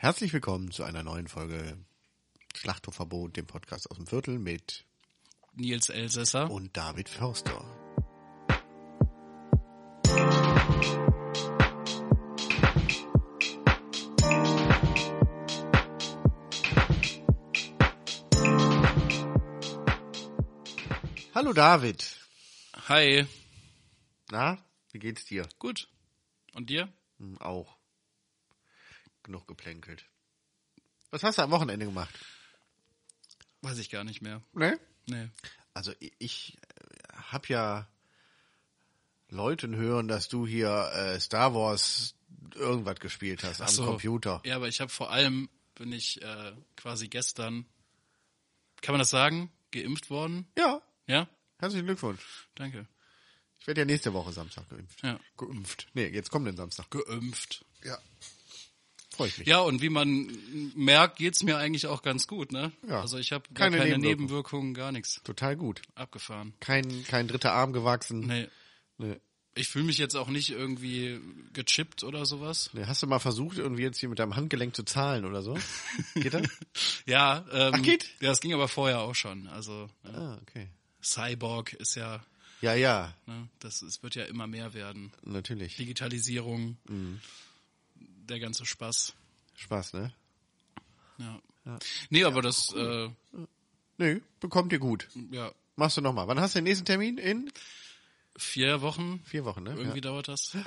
Herzlich willkommen zu einer neuen Folge Schlachthofverbot, dem Podcast aus dem Viertel mit Nils Elsässer. und David Förster. Hallo David. Hi. Na, wie geht's dir? Gut. Und dir? Hm, auch. Genug geplänkelt. Was hast du am Wochenende gemacht? Weiß ich gar nicht mehr. Ne? Nee. Also ich habe ja Leuten hören, dass du hier äh, Star Wars irgendwas gespielt hast am so. Computer. Ja, aber ich habe vor allem, bin ich äh, quasi gestern, kann man das sagen, geimpft worden? Ja, Ja? herzlichen Glückwunsch. Danke. Ich werde ja nächste Woche Samstag geimpft. Ja. Geimpft. Nee, jetzt kommt den Samstag. Geimpft. Ja. Freue ich mich. Ja, und wie man merkt, geht's mir eigentlich auch ganz gut, ne? Ja. Also ich habe Keine keine, Nebenwirkungen. Nebenwirkungen, gar nichts. Total gut. Abgefahren. Kein, kein dritter Arm gewachsen. Nee. Nee. Ich fühle mich jetzt auch nicht irgendwie gechippt oder sowas. Nee. Hast du mal versucht, irgendwie jetzt hier mit deinem Handgelenk zu zahlen oder so? Geht das? Ja, ähm, Ach, geht? Ja, das ging aber vorher auch schon. Also äh, ah, okay. Cyborg ist ja, Ja, ja, ne, das es wird ja immer mehr werden. natürlich. Digitalisierung, Mhm. Der ganze Spaß. Spaß, ne? Ja. Nee, aber das, äh, Nee, bekommt ihr gut. ja, Machst du nochmal. Wann hast du den nächsten Termin? In vier Wochen, vier Wochen, ne? irgendwie dauert das. Ja,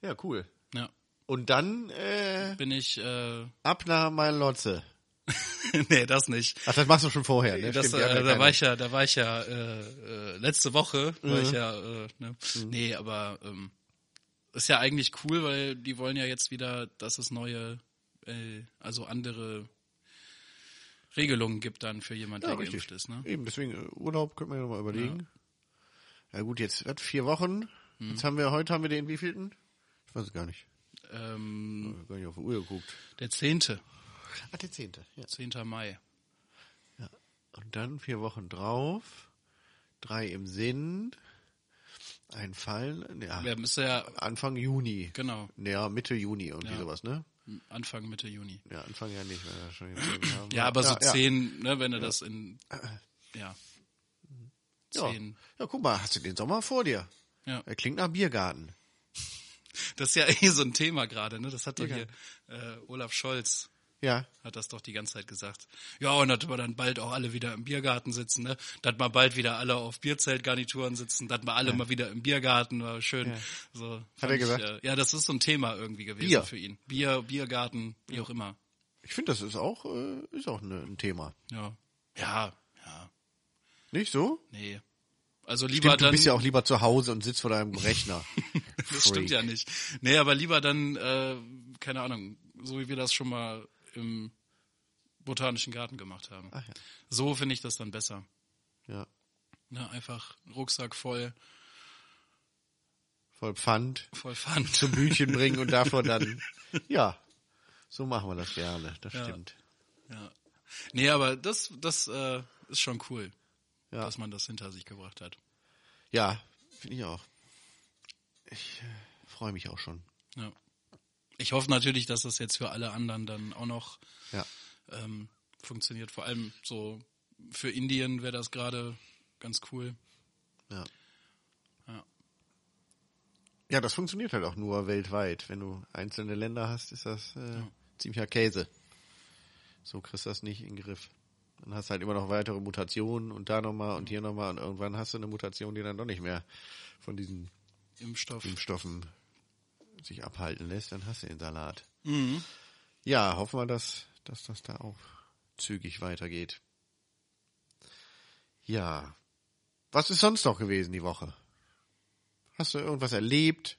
ja cool. Ja. Und dann äh, Bin ich, äh, ab nach Lotze. nee, das nicht. Ach, das machst du schon vorher, ne? Das, Stimmt, äh, ja da war ich ja, da war ich ja äh, äh, letzte Woche, war Mhm. ich ja, äh, ne? nee, aber ähm, ist ja eigentlich cool, weil die wollen ja jetzt wieder, dass es neue, äh, also andere Regelungen gibt dann für jemand, ja, der richtig. geimpft ist, ne? Eben, deswegen äh, Urlaub können wir ja nochmal überlegen. Ja. gut, jetzt hat vier Wochen. Hm. Jetzt haben wir, heute haben wir den wievielten? Ich weiß es gar nicht. Ähm, Ich gar nicht auf die Uhr geguckt. der zehnte, Ah, der zehnte. Ja. 10. Mai. Und dann vier Wochen drauf. Drei im Sinn. Ein Fall. Ja, Ja, müsste ja, Anfang Juni. genau, Ja, Mitte Juni irgendwie Ja. sowas, ne? Anfang, Mitte Juni. Ja, Anfang ja nicht, weil wir schon jetzt haben. Ja, aber so ja. zehn, ne, wenn du das in, ja, Ja. zehn. ja, guck mal, hast du den Sommer vor dir? Ja. Er klingt nach Biergarten. Das ist ja eh so ein Thema gerade, ne? Das hat doch hier äh, Olaf Scholz Ja, hat das doch die ganze Zeit gesagt. Ja, und dass wir dann bald auch alle wieder im Biergarten sitzen, ne? Dass wir bald wieder alle auf Bierzeltgarnituren sitzen, dass wir alle mal wieder im Biergarten, war schön. So, fand er ich, gesagt? äh, ja, das ist so ein Thema irgendwie gewesen Bier. für ihn. Bier, Biergarten, wie auch immer. ich finde, das ist auch, äh, ist auch ne, ein Thema. Ja. Ja, ja. Nicht so? Nee. Also lieber Stimmt, du dann. bist ja auch lieber zu Hause und sitzt vor deinem Rechner. das stimmt ja nicht. Nee, aber lieber dann, äh, keine Ahnung, so wie wir das schon mal im Botanischen Garten gemacht haben. Ach ja. So finde ich das dann besser. Ja, Ne, einfach Rucksack voll, voll Pfand voll Pfand. zum Bütchen bringen und davor dann, ja, so machen wir das gerne, das Ja. stimmt. Ja. Nee, aber das, das äh, ist schon cool, Ja, dass man das hinter sich gebracht hat. ja finde ich auch. Ich äh, freue mich auch schon. Ja. Ich hoffe natürlich, dass das jetzt für alle anderen dann auch noch Ja, ähm, funktioniert. Vor allem so für Indien wäre das gerade ganz cool. ja. Ja. Ja, das funktioniert halt auch nur weltweit. Wenn du einzelne Länder hast, ist das äh, ziemlicher Käse. So kriegst du das nicht in den Griff. Dann hast du halt immer noch weitere Mutationen und da nochmal und hier nochmal und irgendwann hast du eine Mutation, die dann doch nicht mehr von diesen Impfstoff. Impfstoffen sich abhalten lässt, dann hast du den Salat. Mhm. Ja, hoffen wir, dass, dass das da auch zügig weitergeht. Ja. Was ist sonst noch gewesen die Woche? Hast du irgendwas erlebt?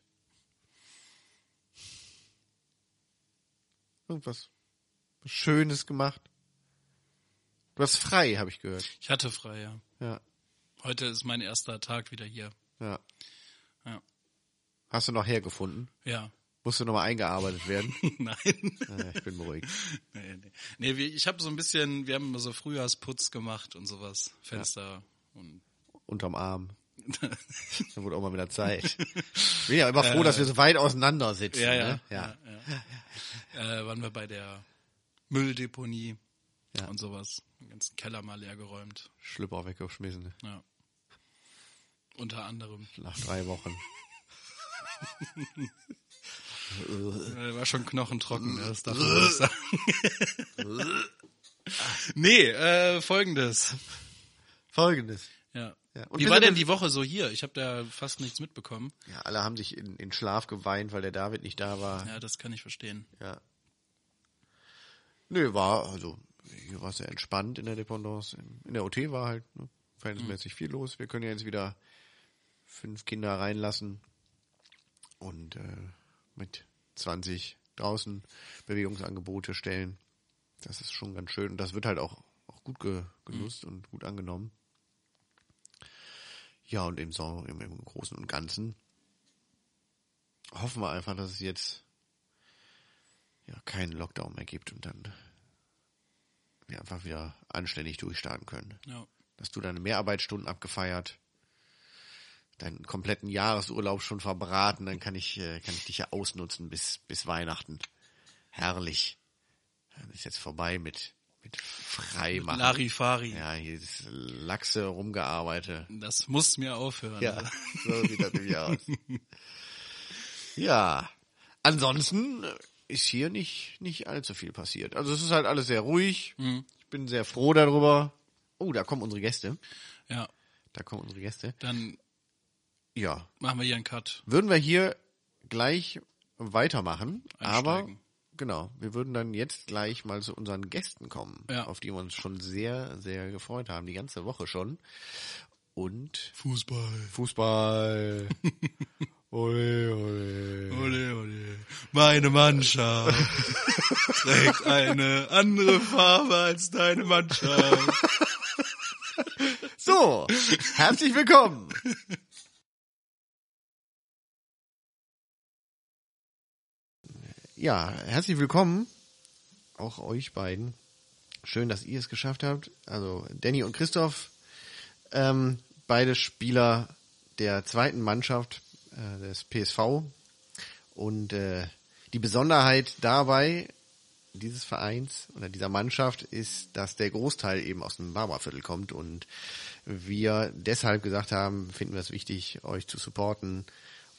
Irgendwas Schönes gemacht? Du hast frei, habe ich gehört. Ich hatte frei, ja. Ja, Heute ist mein erster Tag wieder hier. ja. Ja. Hast du noch hergefunden? Ja. Musst du nochmal eingearbeitet werden? Nein. Ja, ich bin beruhigt. nee, nee. nee ich habe so ein bisschen, wir haben immer so Frühjahrsputz gemacht und sowas. Fenster und Unterm Arm. Dann wurde auch mal wieder Zeit. Ich bin ja immer froh, dass wir so weit auseinander sitzen. Ja, ja. Ne? ja. ja, ja. Äh, waren wir bei der Mülldeponie Ja. und sowas. Den ganzen Keller mal leer geräumt. Schlüpper weggeschmissen. ne? Ja. Unter anderem. Nach drei Wochen. Äh, war schon knochentrocken, das darf man nicht sagen. nee, äh, folgendes. Folgendes. Ja. Ja, Wie war denn die Woche so hier? Ich habe da fast nichts mitbekommen. Ja, alle haben sich in, in Schlaf geweint, weil der David nicht da war. Ja, das kann ich verstehen. Ja. Nö, war, also, hier war es sehr entspannt in der Dependance. In der OT war halt ne, verhältnismäßig viel los. Wir können ja jetzt wieder fünf Kinder reinlassen und äh, mit 20 draußen Bewegungsangebote stellen. Das ist schon ganz schön. Und das wird halt auch, auch gut ge, genutzt und gut angenommen. Ja, und im, so, im, im Großen und Ganzen hoffen wir einfach, dass es jetzt ja keinen Lockdown mehr gibt und dann wir einfach wieder anständig durchstarten können. Ja. Hast du deine Mehrarbeitsstunden abgefeiert, deinen kompletten Jahresurlaub schon verbraten, dann kann ich, äh, kann ich dich ja ausnutzen bis, bis Weihnachten. Herrlich. Dann ist jetzt vorbei mit, mit Freimachen. Larifari. Ja, hier ist Lachse rumgearbeitet. Das muss mir aufhören. Ja, Also. so sieht das nämlich aus. Ja, ansonsten ist hier nicht, nicht allzu viel passiert. Also es ist halt alles sehr ruhig. Ich bin sehr froh darüber. Oh, da kommen unsere Gäste. ja. Da kommen unsere Gäste. Dann Ja, machen wir hier einen Cut. würden wir hier gleich weitermachen, aber Einsteigen. genau, wir würden dann jetzt gleich mal zu unseren Gästen kommen, Ja. auf die wir uns schon sehr, sehr gefreut haben, die ganze Woche schon. Und Fußball. Fußball. ole, ole. Ole, ole. Meine Mannschaft trägt eine andere Farbe als deine Mannschaft. So, herzlich willkommen. Ja, herzlich willkommen. Auch euch beiden. Schön, dass ihr es geschafft habt. Also Danny und Christoph, ähm, beide Spieler der zweiten Mannschaft äh, des PSV. Und äh, die Besonderheit dabei dieses Vereins oder dieser Mannschaft ist, dass der Großteil eben aus dem Barberviertel kommt und wir deshalb gesagt haben, finden wir es wichtig, euch zu supporten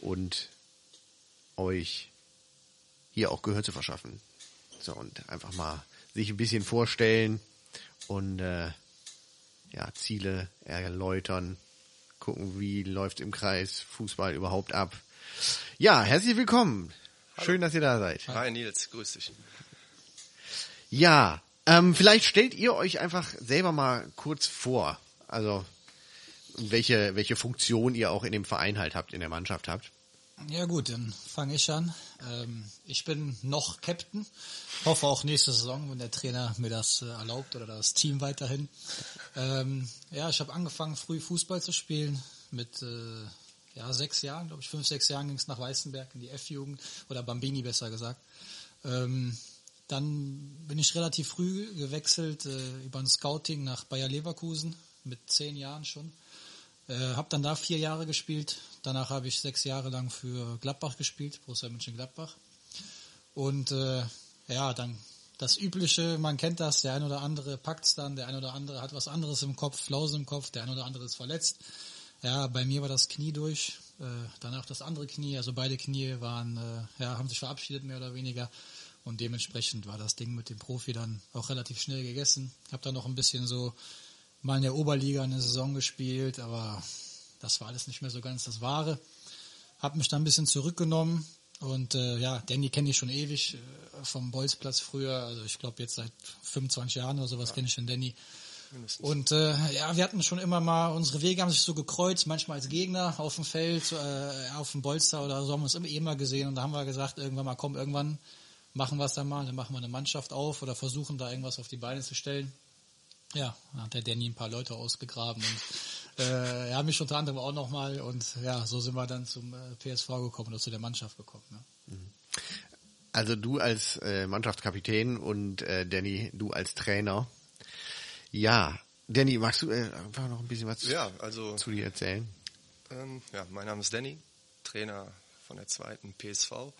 und euch hier auch Gehör zu verschaffen. So, und einfach mal sich ein bisschen vorstellen und äh, ja, Ziele erläutern, gucken, wie läuft im Kreis Fußball überhaupt ab. Ja, herzlich willkommen. Schön, dass ihr da seid. Hi Nils, grüß dich. Ja, ähm, vielleicht stellt ihr euch einfach selber mal kurz vor. Also welche, welche Funktion ihr auch in dem Verein halt habt, in der Mannschaft habt. Ja gut, dann fange ich an. Ähm, ich bin noch Captain. Hoffe auch nächste Saison, wenn der Trainer mir das äh, erlaubt oder das Team weiterhin. Ähm, ja, ich habe angefangen früh Fußball zu spielen. Mit äh, ja, sechs Jahren, glaube ich, fünf, sechs Jahren ging es nach Weißenberg in die F-Jugend oder Bambini besser gesagt. Ähm, dann bin ich relativ früh gewechselt äh, über ein Scouting nach Bayer Leverkusen mit zehn Jahren schon. Äh, habe dann da vier Jahre gespielt. Danach habe ich sechs Jahre lang für Gladbach gespielt, Borussia Mönchengladbach. Und äh, ja, dann das Übliche, man kennt das, der ein oder andere packt's dann, der ein oder andere hat was anderes im Kopf, Flausen im Kopf, der ein oder andere ist verletzt. Ja, bei mir war das Knie durch, äh, danach das andere Knie, also beide Knie waren, äh, ja, haben sich verabschiedet mehr oder weniger. Und dementsprechend war das Ding mit dem Profi dann auch relativ schnell gegessen. Hab dann noch ein bisschen so mal in der Oberliga eine Saison gespielt, aber das war alles nicht mehr so ganz das Wahre. Hab mich dann ein bisschen zurückgenommen und äh, ja, Danny kenne ich schon ewig äh, vom Bolzplatz früher, also ich glaube jetzt seit 25 Jahren oder sowas kenne ich den Danny. Und äh, ja, wir hatten schon immer mal, unsere Wege haben sich so gekreuzt, manchmal als Gegner auf dem Feld, äh, auf dem Bolster oder so, haben wir uns immer eh mal gesehen und da haben wir gesagt, irgendwann mal, komm, irgendwann machen wir es dann mal, dann machen wir eine Mannschaft auf oder versuchen da irgendwas auf die Beine zu stellen. Ja, dann hat der Danny ein paar Leute ausgegraben und äh, er hat mich unter anderem auch nochmal und ja, so sind wir dann zum äh, PSV gekommen oder zu der Mannschaft gekommen. Ne? Also du als äh, Mannschaftskapitän und äh, Danny, du als Trainer. Ja, Danny, magst du äh, einfach noch ein bisschen was Ja, also zu dir erzählen? Ähm, ja, mein Name ist Danny, Trainer von der zweiten PSV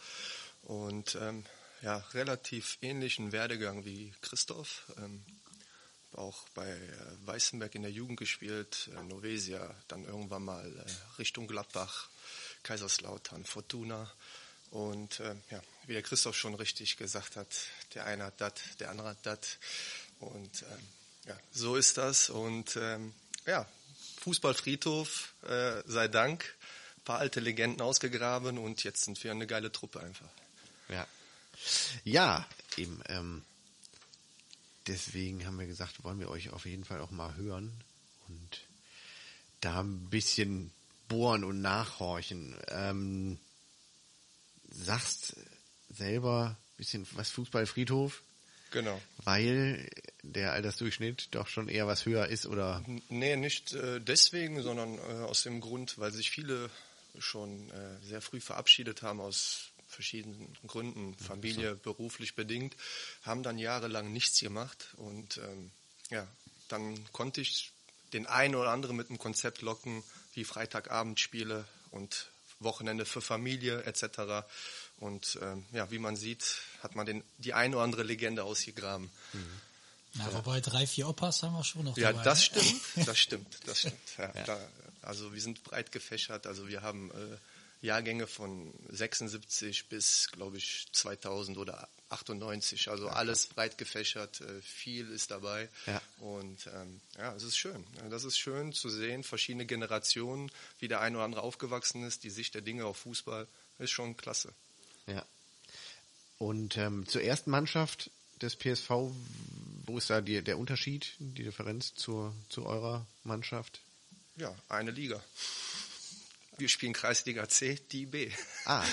und ähm, ja, relativ ähnlichen Werdegang wie Christoph. Ähm, auch bei äh, Weißenberg in der Jugend gespielt, äh, Novesia, dann irgendwann mal äh, Richtung Gladbach, Kaiserslautern, Fortuna. Und äh, ja, wie der Christoph schon richtig gesagt hat, der eine hat das, der andere hat das. Und ähm, ja, so ist das. Und ähm, ja, Fußballfriedhof, äh, sei Dank. Ein paar alte Legenden ausgegraben und jetzt sind wir eine geile Truppe einfach. Ja. Ja, eben. Ähm, deswegen haben wir gesagt, wollen wir euch auf jeden Fall auch mal hören und da ein bisschen bohren und nachhorchen. Ähm, sagst selber ein bisschen was Fußballfriedhof, Genau. weil der Altersdurchschnitt doch schon eher was höher ist oder Nee, nicht äh, deswegen, sondern äh, aus dem Grund, weil sich viele schon äh, sehr früh verabschiedet haben aus verschiedenen Gründen, Familie, beruflich bedingt, haben dann jahrelang nichts gemacht und ähm, ja, dann konnte ich den einen oder anderen mit einem Konzept locken, wie Freitagabendspiele und Wochenende für Familie etc. Und ähm, ja, wie man sieht, hat man den, die eine oder andere Legende ausgegraben. Ja, wobei drei, vier Opas haben wir schon noch Ja, dabei. das ne? stimmt, das stimmt, das stimmt. Ja, Da, also wir sind breit gefächert, also wir haben äh, Jahrgänge von 76 bis, glaube ich, 2000 oder 98, also alles breit gefächert, äh, viel ist dabei Ja. und ähm, ja, es ist schön. Das ist schön zu sehen, verschiedene Generationen, wie der eine oder andere aufgewachsen ist, die Sicht der Dinge auf Fußball ist schon klasse. ja. Und ähm, zur ersten Mannschaft des PSV, wo ist da die, der Unterschied, die Differenz zur, zu eurer Mannschaft? Ja, eine Liga. Wir spielen Kreisliga C, die B. Ah,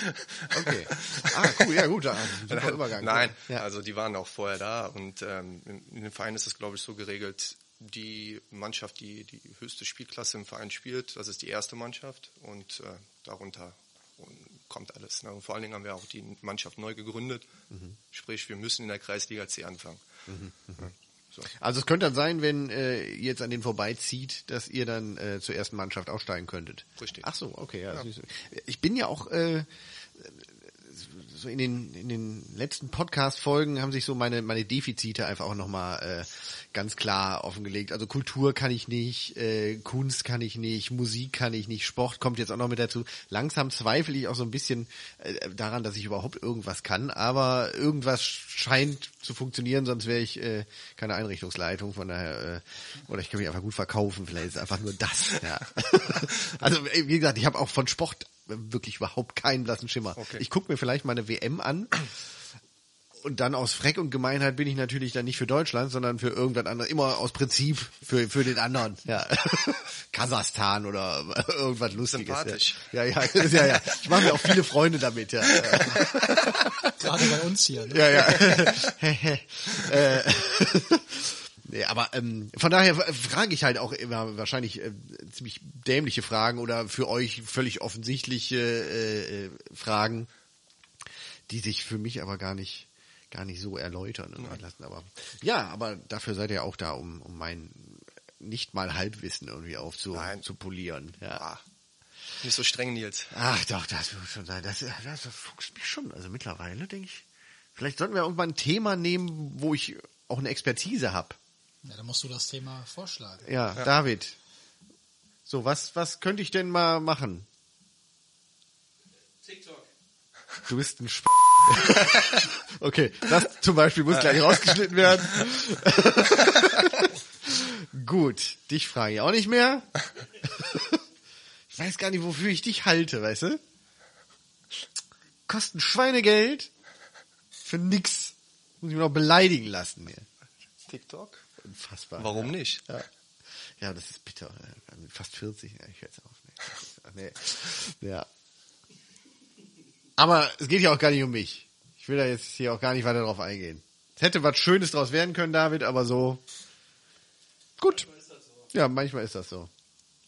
okay. Ah, cool, ja gut, da super Übergang. Nein, ja. also die waren auch vorher da und ähm, in, in den Vereinen ist es, glaube ich, so geregelt, die Mannschaft, die die höchste Spielklasse im Verein spielt, das ist die erste Mannschaft und äh, darunter kommt alles. Ne? Und vor allen Dingen haben wir auch die Mannschaft neu gegründet, Mhm. sprich wir müssen in der Kreisliga C anfangen. Ja, so. Also es könnte dann sein, wenn äh, ihr jetzt an den vorbeizieht, dass ihr dann äh, zur ersten Mannschaft aufsteigen könntet. Richtig. Ach so, okay, ja. süß. Ich bin ja auch äh, so in den in den letzten Podcast-Folgen haben sich so meine meine Defizite einfach auch nochmal äh, ganz klar offengelegt. Also Kultur kann ich nicht, äh, Kunst kann ich nicht, Musik kann ich nicht, Sport kommt jetzt auch noch mit dazu. Langsam zweifle ich auch so ein bisschen äh, daran, dass ich überhaupt irgendwas kann, aber irgendwas scheint zu funktionieren, sonst wäre ich äh, keine Einrichtungsleitung. Von daher, äh, oder ich kann mich einfach gut verkaufen. Vielleicht ist es einfach nur das. Ja. also äh, wie gesagt, ich habe auch von Sport wirklich überhaupt keinen blassen Schimmer. Okay. Ich gucke mir vielleicht mal eine WM an. Und dann aus Freck und Gemeinheit bin ich natürlich dann nicht für Deutschland, sondern für irgendwas anderes. Immer aus Prinzip für, für den anderen. Ja. Kasachstan oder irgendwas Lustiges. Sympathisch. Ja, ja, ja, ja, ja. Ich mache mir auch viele Freunde damit, ja. Gerade bei uns hier. Ne? Ja, ja. äh, nee, aber ähm, von daher frage ich halt auch immer wahrscheinlich äh, ziemlich dämliche Fragen oder für euch völlig offensichtliche äh, äh, Fragen, die sich für mich aber gar nicht gar nicht so erläutern und lassen. Aber ja, aber dafür seid ihr auch da, um, um mein nicht mal Halbwissen irgendwie aufzupolieren. Ja. Ah, nicht so streng, Nils. Ach doch, das wird schon sein. Das, das fuchst mich schon. Also mittlerweile denke ich, vielleicht sollten wir irgendwann ein Thema nehmen, wo ich auch eine Expertise habe. Ja, dann musst du das Thema vorschlagen. Ja, David. So, was, was könnte ich denn mal machen? TikTok. Du bist ein Sp Okay, das zum Beispiel muss gleich rausgeschnitten werden. Gut, dich frage ich auch nicht mehr. Ich weiß gar nicht, wofür ich dich halte, weißt du? Kosten Schweinegeld für nix. Muss ich mir noch beleidigen lassen hier. TikTok? Unfassbar. Warum nicht? Ja. ja, das ist bitter. Mit Fast 40, ja, ich höre jetzt auf. Nee. nee. Ja. Aber es geht ja auch gar nicht um mich. Ich will da jetzt hier auch gar nicht weiter drauf eingehen. Es hätte was Schönes draus werden können, David, aber so. Gut. Ja, manchmal ist das so.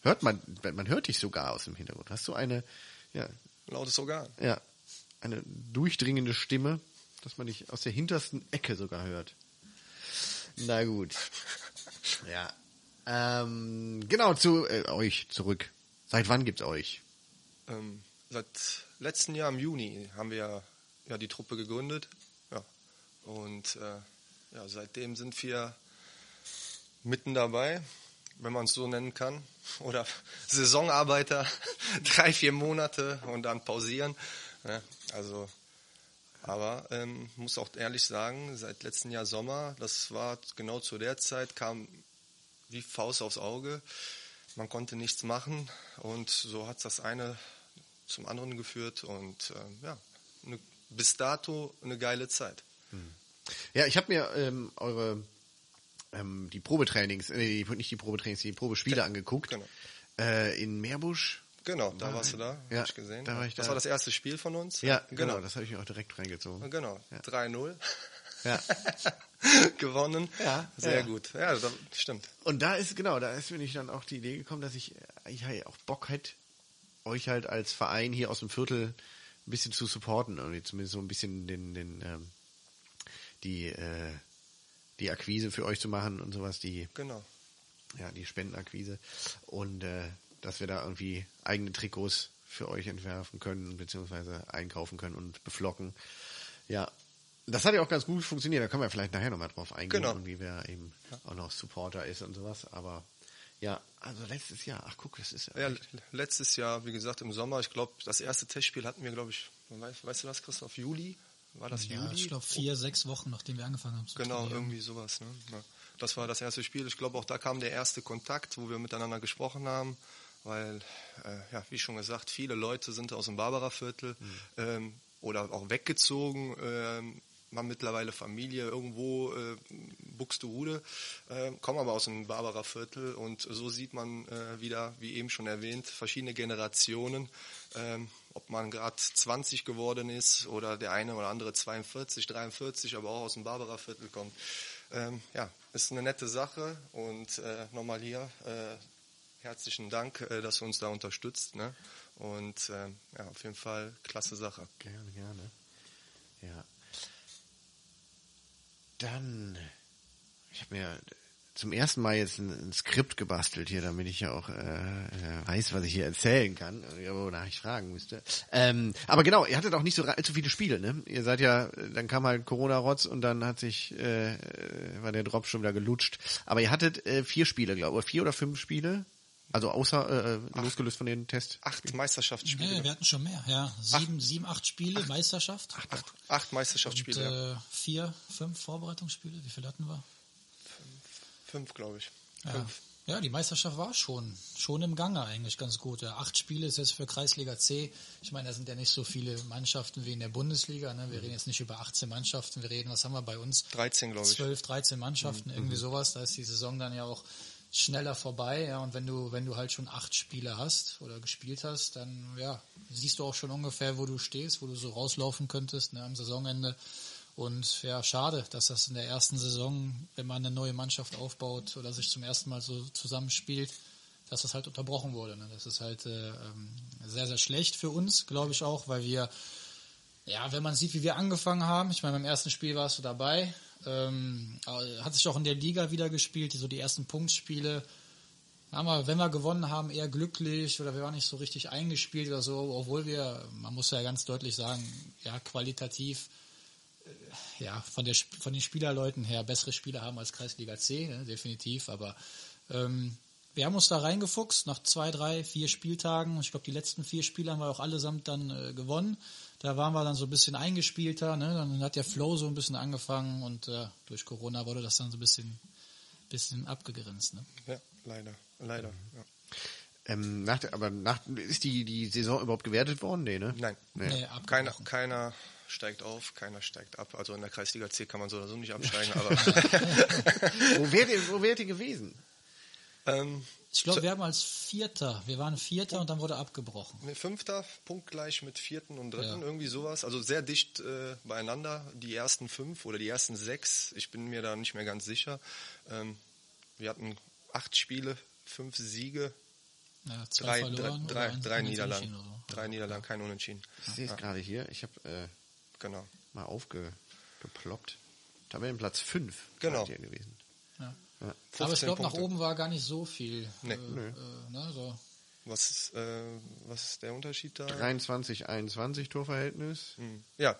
Hört man, man hört dich sogar aus dem Hintergrund. Hast du eine, ja, Lautes Organ. ja, eine durchdringende Stimme, dass man dich aus der hintersten Ecke sogar hört. Na gut. Ja. Ähm, genau, zu äh, euch zurück. Seit wann gibt's euch? Ähm, seit letzten Jahr im Juni haben wir ja die Truppe gegründet. Ja. Und äh, ja, seitdem sind wir mitten dabei, wenn man es so nennen kann. Oder Saisonarbeiter, drei, vier Monate und dann pausieren. Ja, also, aber ähm, muss auch ehrlich sagen, seit letztem Jahr Sommer, das war genau zu der Zeit, kam wie Faust aufs Auge. Man konnte nichts machen und so hat das eine zum anderen geführt und äh, ja, eine, bis dato eine geile Zeit. Ja, ich habe mir ähm, eure ähm, die Probetrainings, äh, nicht die Probetrainings, die Probespiele angeguckt. Genau. Äh, in Meerbusch. Genau, da warst du da, Ja, hab ich gesehen. da war ich das da. war das erste Spiel von uns. Ja, genau, das habe ich mir auch direkt reingezogen. Genau, Ja. 3-0 Ja. gewonnen. Ja, sehr ja. gut. Ja, das stimmt. Und da ist, genau, da ist mir nicht dann auch die Idee gekommen, dass ich, ich halt auch Bock hätte, euch halt als Verein hier aus dem Viertel ein bisschen zu supporten. Irgendwie zumindest so ein bisschen den, den, ähm, die, äh, die Akquise für euch zu machen und sowas, die, Genau. ja, die Spendenakquise. Und äh, dass wir da irgendwie eigene Trikots für euch entwerfen können, beziehungsweise einkaufen können und beflocken. Ja. Das hat ja auch ganz gut funktioniert, da können wir vielleicht nachher nochmal drauf eingehen, Genau. und wie wer eben auch noch Supporter ist und sowas. Aber ja, also letztes Jahr, ach guck, das ist Ja, l- letztes Jahr, wie gesagt, im Sommer, ich glaube, das erste Testspiel hatten wir, glaube ich, weißt, weißt du das, Christoph, Juli? War das Ja, Juli? ich glaube vier, sechs Wochen, nachdem wir angefangen haben zu Genau, trainieren. irgendwie sowas. Ne? Ja. Das war das erste Spiel. Ich glaube, auch da kam der erste Kontakt, wo wir miteinander gesprochen haben, weil, äh, ja, wie schon gesagt, viele Leute sind aus dem Barbara-Viertel ähm, oder auch weggezogen, ähm, haben mittlerweile Familie irgendwo, äh, Buxtehude, äh, kommen aber aus dem Barbara-Viertel und so sieht man äh, wieder, wie eben schon erwähnt, verschiedene Generationen. Ähm, ob man gerade 20 geworden ist oder der eine oder andere 42, 43, aber auch aus dem Barbara-Viertel kommt. Ähm, ja, ist eine nette Sache und äh, nochmal hier äh, herzlichen Dank, äh, dass du uns da unterstützt. Ne? Und äh, ja, auf jeden Fall klasse Sache. Gerne, gerne. Ja. Dann, ich habe mir zum ersten Mal jetzt ein, ein Skript gebastelt hier, damit ich ja auch äh, äh, weiß, was ich hier erzählen kann, wonach ich fragen müsste. Ähm, aber genau, ihr hattet auch nicht so allzu viele Spiele, ne? Ihr seid ja, dann kam halt Corona-Rotz und dann hat sich, äh, äh, war der Drop schon wieder gelutscht. Aber ihr hattet äh, vier Spiele, glaube ich, vier oder fünf Spiele? Also außer, äh, losgelöst von den Tests. Acht Meisterschaftsspiele. Nee, wir hatten schon mehr, ja. Sieben, sieben acht Spiele, Meisterschaft. acht, acht Meisterschaftsspiele. Und ja. äh, vier, fünf Vorbereitungsspiele. Wie viele hatten wir? Fünf, glaube ich. Ja. Fünf. ja, die Meisterschaft war schon, schon im Gange eigentlich ganz gut. Ja, acht Spiele ist jetzt für Kreisliga C. Ich meine, da sind ja nicht so viele Mannschaften wie in der Bundesliga. Ne? Wir reden jetzt nicht über 18 Mannschaften. Wir reden, was haben wir bei uns? 13, glaube ich. 12, 13 Mannschaften, irgendwie sowas. Da ist die Saison dann ja auch schneller vorbei. Ja, und wenn du, wenn du halt schon acht Spiele hast oder gespielt hast, dann ja, siehst du auch schon ungefähr, wo du stehst, wo du so rauslaufen könntest ne, am Saisonende. Und ja, schade, dass das in der ersten Saison, wenn man eine neue Mannschaft aufbaut oder sich zum ersten Mal so zusammenspielt, dass das halt unterbrochen wurde. Ne? Das ist halt äh, ähm, sehr, sehr schlecht für uns, glaube ich auch, weil wir ja, wenn man sieht, wie wir angefangen haben, ich meine, beim ersten Spiel warst du dabei, ähm, äh, hat sich auch in der Liga wieder gespielt, so die ersten Punktspiele. Wir, wenn wir gewonnen haben, eher glücklich oder wir waren nicht so richtig eingespielt oder so, obwohl wir, man muss ja ganz deutlich sagen, ja, qualitativ, äh, ja, von, der, von den Spielerleuten her bessere Spieler haben als Kreisliga C, ne, definitiv, aber ähm, wir haben uns da reingefuchst nach zwei, drei, vier Spieltagen. Ich glaube, die letzten vier Spiele haben wir auch allesamt dann äh, gewonnen. Da waren wir dann so ein bisschen eingespielter. Ne? Dann hat der Flow so ein bisschen angefangen und äh, durch Corona wurde das dann so ein bisschen, bisschen abgegrenzt. Ne? Ja, leider. Leider. Ja. Ähm, nach der, aber nach, ist die, die Saison überhaupt gewertet worden? Nee, ne? Nein. Nee. Nee, Keiner, keiner steigt auf, keiner steigt ab. Also in der Kreisliga C kann man so oder so nicht absteigen, aber Wo ihr, wo wärt ihr gewesen? Ähm, Ich glaube, wir haben als Vierter, wir waren Vierter und dann wurde abgebrochen. Nee, Fünfter, punktgleich mit vierten und dritten, Ja. irgendwie sowas. Also sehr dicht äh, beieinander, die ersten fünf oder die ersten sechs. Ich bin mir da nicht mehr ganz sicher. Ähm, wir hatten acht Spiele, fünf Siege, Ja, zwei drei, verloren drei, oder drei, drei Niederlagen. So. Drei Niederlagen, kein Unentschieden. Ich sehe es gerade hier. Ich habe äh, Genau. mal aufgeploppt. Tabellenplatz 5 Genau. gewesen. Ja. Aber ich 15 glaube, nach oben war gar nicht so viel. Nee. äh, äh, ne, so. Was ist, äh, was ist der Unterschied da? 23, 21 Torverhältnis, Hm. Ja,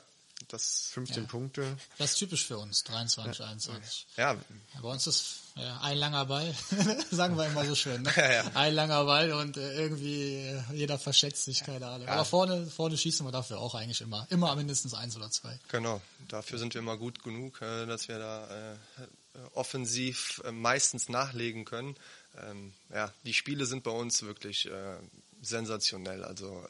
das 15 Ja. Punkte. Das ist typisch für uns, 23, 21. ja, Ja, bei uns ist ja, ein langer Ball, sagen wir immer so schön. Ne? Ja, ja. Ein langer Ball und äh, irgendwie äh, jeder verschätzt sich, keine Ahnung. Aber vorne, vorne schießen wir dafür auch eigentlich immer. Immer mindestens eins oder zwei. Genau, dafür sind wir immer gut genug, äh, dass wir da offensiv meistens nachlegen können. Ähm, ja, die Spiele sind bei uns wirklich sensationell. Also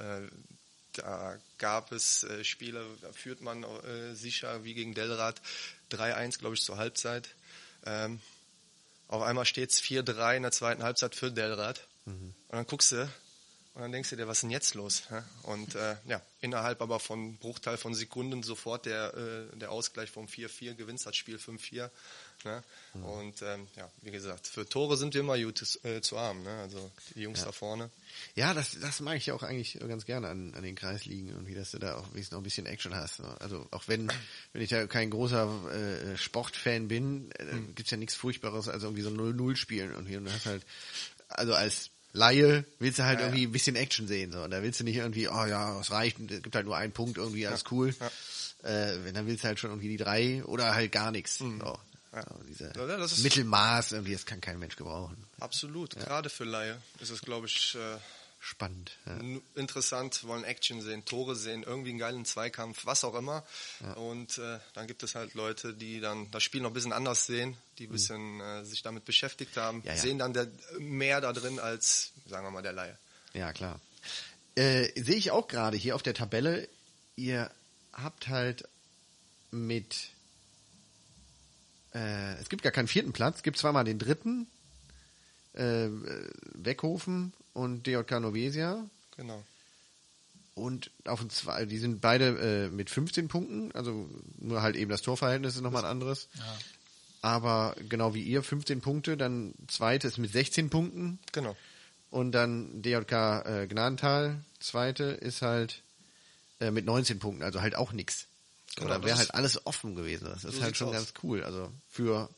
da gab es äh, Spiele, da führt man äh, sicher wie gegen Delrat 3-1, glaube ich, zur Halbzeit. Ähm, auf einmal steht es 4-3 in der zweiten Halbzeit für Delrat. Und dann guckst du und dann denkst du dir, was ist denn jetzt los? Und äh, ja, innerhalb aber von Bruchteil von Sekunden sofort der, äh, der Ausgleich vom 4-4, gewinnt das Spiel 5-4. Ne? Und ähm, ja, wie gesagt, für Tore sind wir immer gut äh, zu arm. Ne? Also die Jungs da vorne. Ja, das, das mag ich ja auch eigentlich ganz gerne an, an den Kreisligen und wie dass du da auch wenigstens noch ein bisschen Action hast. ne? Also auch wenn, wenn ich da kein großer äh, Sportfan bin, äh, Hm. gibt's ja nichts Furchtbares als irgendwie so 0-0 spielen und hier und du hast halt, also als Laie willst du halt Ja, ja. irgendwie ein bisschen Action sehen. So. Und da willst du nicht irgendwie, oh ja, es reicht, es gibt halt nur einen Punkt irgendwie, alles cool. Äh, wenn dann willst du halt schon irgendwie die drei oder halt gar nichts. So. So, diese. Ja, Mittelmaß, irgendwie, das kann kein Mensch gebrauchen. Absolut, gerade für Laie ist es, glaube ich, äh, Spannend. Ja. interessant, wollen Action sehen, Tore sehen, irgendwie einen geilen Zweikampf, was auch immer. Und äh, dann gibt es halt Leute, die dann das Spiel noch ein bisschen anders sehen, die ein bisschen äh, sich damit beschäftigt haben, Mhm. Ja, ja. sehen dann der, mehr da drin als, sagen wir mal, der Laie. Ja, klar. Äh, Sehe ich auch gerade hier auf der Tabelle, ihr habt halt mit äh, es gibt gar keinen vierten Platz, es gibt zweimal den dritten, äh, Weckhofen und DJK Novesia. Genau. Und auf dem zwei, die sind beide äh, mit 15 Punkten, also nur halt eben das Torverhältnis ist nochmal ein anderes. Ja. Aber genau wie ihr, 15 Punkte, dann zweites mit 16 Punkten, Genau. und dann DJK äh, Gnadental, zweite, ist halt äh, mit 19 Punkten, also halt auch nix. Genau, Oder wäre ist- halt alles offen gewesen. Das ist So halt sieht's schon aus. ganz cool. Also für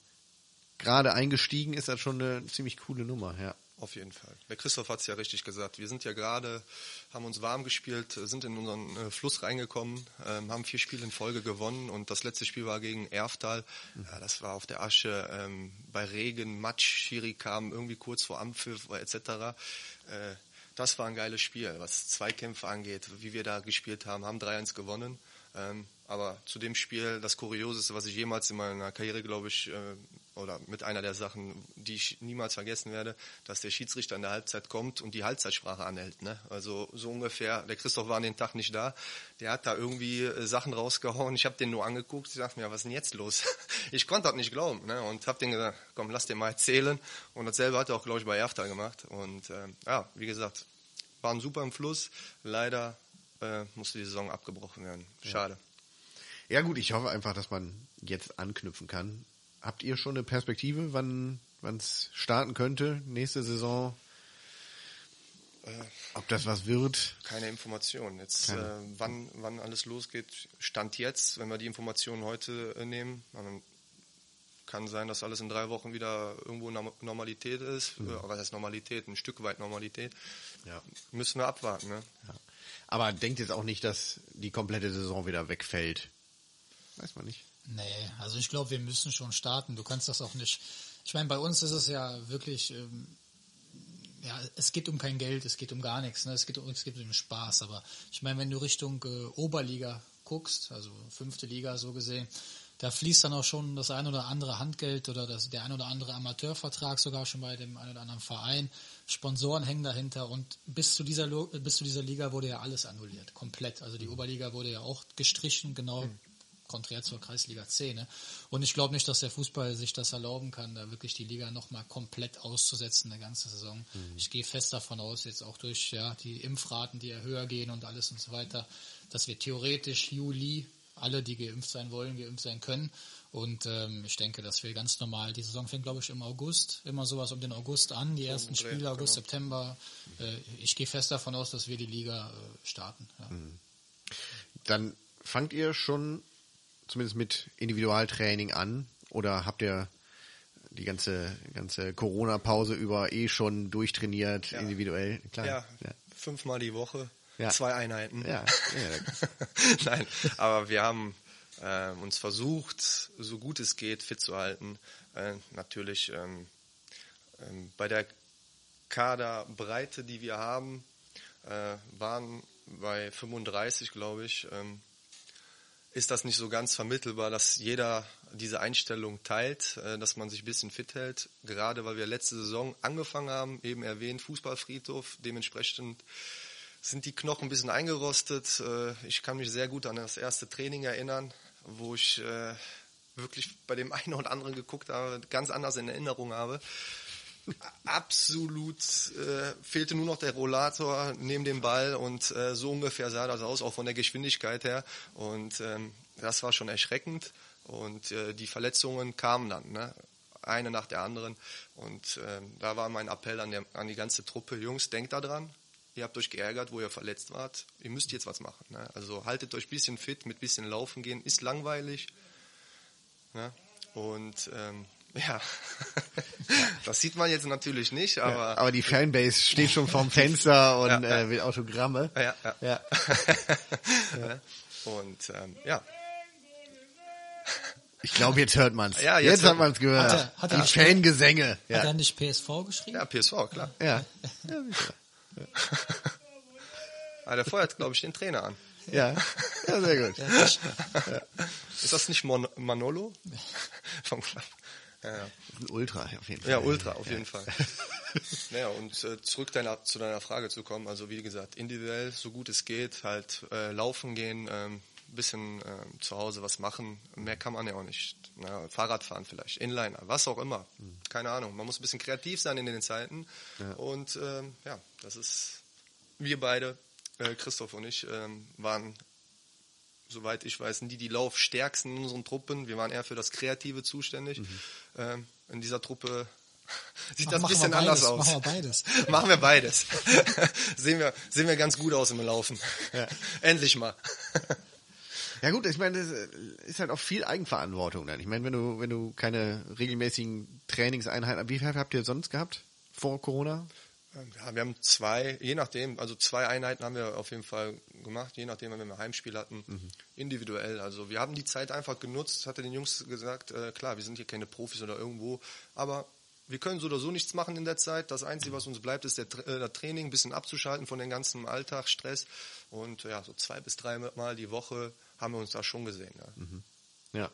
gerade eingestiegen ist das schon eine ziemlich coole Nummer, ja. Auf jeden Fall. Der Christoph hat es ja richtig gesagt. Wir sind ja gerade, haben uns warm gespielt, sind in unseren äh, Fluss reingekommen, ähm, haben vier Spiele in Folge gewonnen und das letzte Spiel war gegen Erftal. Ja, das war auf der Asche, ähm, bei Regen, Matsch, Schiri kam irgendwie kurz vor Ampfiff etc. Äh, das war ein geiles Spiel, was Zweikämpfe angeht, wie wir da gespielt haben, haben 3-1 gewonnen. Ähm, aber zu dem Spiel, das Kurioseste, was ich jemals in meiner Karriere, glaube ich, äh, oder mit einer der Sachen, die ich niemals vergessen werde, dass der Schiedsrichter in der Halbzeit kommt und die Halbzeitsprache anhält. Ne? Also so ungefähr, der Christoph war an dem Tag nicht da, der hat da irgendwie äh, Sachen rausgehauen, ich habe den nur angeguckt, ich dachte mir, was ist denn jetzt los? Ich konnte das nicht glauben ne? und habe den gesagt, komm, lass den mal erzählen. Und dasselbe hat er auch, glaube ich, bei Erftal gemacht. Und äh, ja, wie gesagt, waren super im Fluss, leider äh, musste die Saison abgebrochen werden. Schade. Ja gut, ich hoffe einfach, dass man jetzt anknüpfen kann. Habt ihr schon eine Perspektive, wann es starten könnte, nächste Saison? Ob das was wird? Keine Informationen. Jetzt, Keine. äh, wann, wann alles losgeht, stand jetzt, wenn wir die Informationen heute äh, nehmen, dann kann sein, dass alles in drei Wochen wieder irgendwo Norm- Normalität ist. Mhm. Was heißt Normalität? Ein Stück weit Normalität. Ja. Müssen wir abwarten. Ne? ja. Aber denkt jetzt auch nicht, dass die komplette Saison wieder wegfällt. Weiß man nicht. Nee, also ich glaube, wir müssen schon starten. Du kannst das auch nicht. Ich meine, bei uns ist es ja wirklich, ähm, ja, es geht um kein Geld, es geht um gar nichts, ne? es, geht um, es geht um Spaß. Aber ich meine, wenn du Richtung äh, Oberliga guckst, also fünfte Liga so gesehen, da fließt dann auch schon das ein oder andere Handgeld oder das, der ein oder andere Amateurvertrag sogar schon bei dem einen oder anderen Verein. Sponsoren hängen dahinter und bis zu dieser, bis zu dieser Liga wurde ja alles annulliert, komplett. Also die Oberliga wurde ja auch gestrichen, genau konträr zur Kreisliga C. Ne? Und ich glaube nicht, dass der Fußball sich das erlauben kann, da wirklich die Liga nochmal komplett auszusetzen, eine ganze Saison. Ich gehe fest davon aus, jetzt auch durch ja, die Impfraten, die ja höher gehen und alles und so weiter, dass wir theoretisch Juli alle, die geimpft sein wollen, geimpft sein können. Und ähm, ich denke, dass wir ganz normal, die Saison fängt, glaube ich, im August, immer sowas um den August an, die ersten Dreh, Spiele, August, genau. September. Äh, ich gehe fest davon aus, dass wir die Liga äh, starten. Ja. Dann fangt ihr schon zumindest mit Individualtraining an oder habt ihr die ganze, ganze Corona-Pause über eh schon durchtrainiert, Ja. individuell. Klar. Ja, fünfmal die Woche, Ja. zwei Einheiten. Ja. ja. Nein, aber wir haben äh, uns versucht, so gut es geht, fit zu halten. Äh, natürlich ähm, ähm, bei der Kaderbreite, die wir haben, äh, waren bei 35, glaube ich, ähm, ist das nicht so ganz vermittelbar, dass jeder diese Einstellung teilt, äh, dass man sich ein bisschen fit hält. Gerade weil wir letzte Saison angefangen haben, eben erwähnt, Fußballfriedhof, dementsprechend sind die Knochen ein bisschen eingerostet. Äh, Ich kann mich sehr gut an das erste Training erinnern, wo ich äh, wirklich bei dem einen oder anderen geguckt habe, ganz anders in Erinnerung habe. Absolut äh, fehlte nur noch der Rollator neben dem Ball und äh, so ungefähr sah das aus, auch von der Geschwindigkeit her. Und ähm, das war schon erschreckend. Und äh, die Verletzungen kamen dann, ne? eine nach der anderen. Und ähm, da war mein Appell an, der, an die ganze Truppe, Jungs, denkt da dran. Ihr habt euch geärgert, wo ihr verletzt wart. Ihr müsst jetzt was machen. Ne? Also haltet euch ein bisschen fit, mit ein bisschen Laufen gehen. Ist langweilig. Ne? Und ähm, ja, das sieht man jetzt natürlich nicht, aber Aber die Fanbase steht schon vorm Fenster und Ja, ja. Äh, will Autogramme. ja, ja. Ja. Und ähm, ja, Ich glaube, jetzt hört man's. Ja, jetzt, jetzt hat man's gehört. Hat er- hat er die Fangesänge. Hat er Ja. nicht PSV geschrieben? ja, PSV, klar. Ja. Ja. Aber der feuert, glaube ich, den Trainer an. ja. ja, sehr gut. Ja, Ist das nicht Mon Manolo? Vom Club. Ja, ja. Ein Ultra auf jeden Fall. Ja, Ultra, auf jeden Fall. Naja, und äh, zurück deiner, zu deiner Frage zu kommen, also wie gesagt, individuell, so gut es geht, halt äh, laufen gehen, ähm, bisschen ähm, zu Hause was machen, mehr kann man ja auch nicht. Na, Fahrrad fahren vielleicht, Inliner, was auch immer, keine Ahnung. Man muss ein bisschen kreativ sein in den Zeiten und ähm, ja, das ist, wir beide, äh, Christoph und ich, ähm, waren soweit ich weiß, nie die Laufstärksten in unseren Truppen. Wir waren eher für das Kreative zuständig. Ähm, in dieser Truppe sieht das ein bisschen anders aus. machen wir beides. machen wir beides. sehen, wir, sehen wir ganz gut aus im Laufen. Endlich mal. Ja gut, ich meine, das ist halt auch viel Eigenverantwortung dann. Ich meine, wenn du, wenn du keine regelmäßigen Trainingseinheiten, wie viel habt ihr sonst gehabt vor Corona? Ja, wir haben zwei, je nachdem, also zwei Einheiten haben wir auf jeden Fall gemacht, je nachdem, wenn wir ein Heimspiel hatten, individuell. Also wir haben die Zeit einfach genutzt, hatte den Jungs gesagt, äh, klar, wir sind hier keine Profis oder irgendwo, aber wir können so oder so nichts machen in der Zeit. Das Einzige, was uns bleibt, ist der, äh, der Training, ein bisschen abzuschalten von dem ganzen Alltagsstress. Und ja, so zwei bis drei Mal die Woche haben wir uns da schon gesehen. Ja. Ja.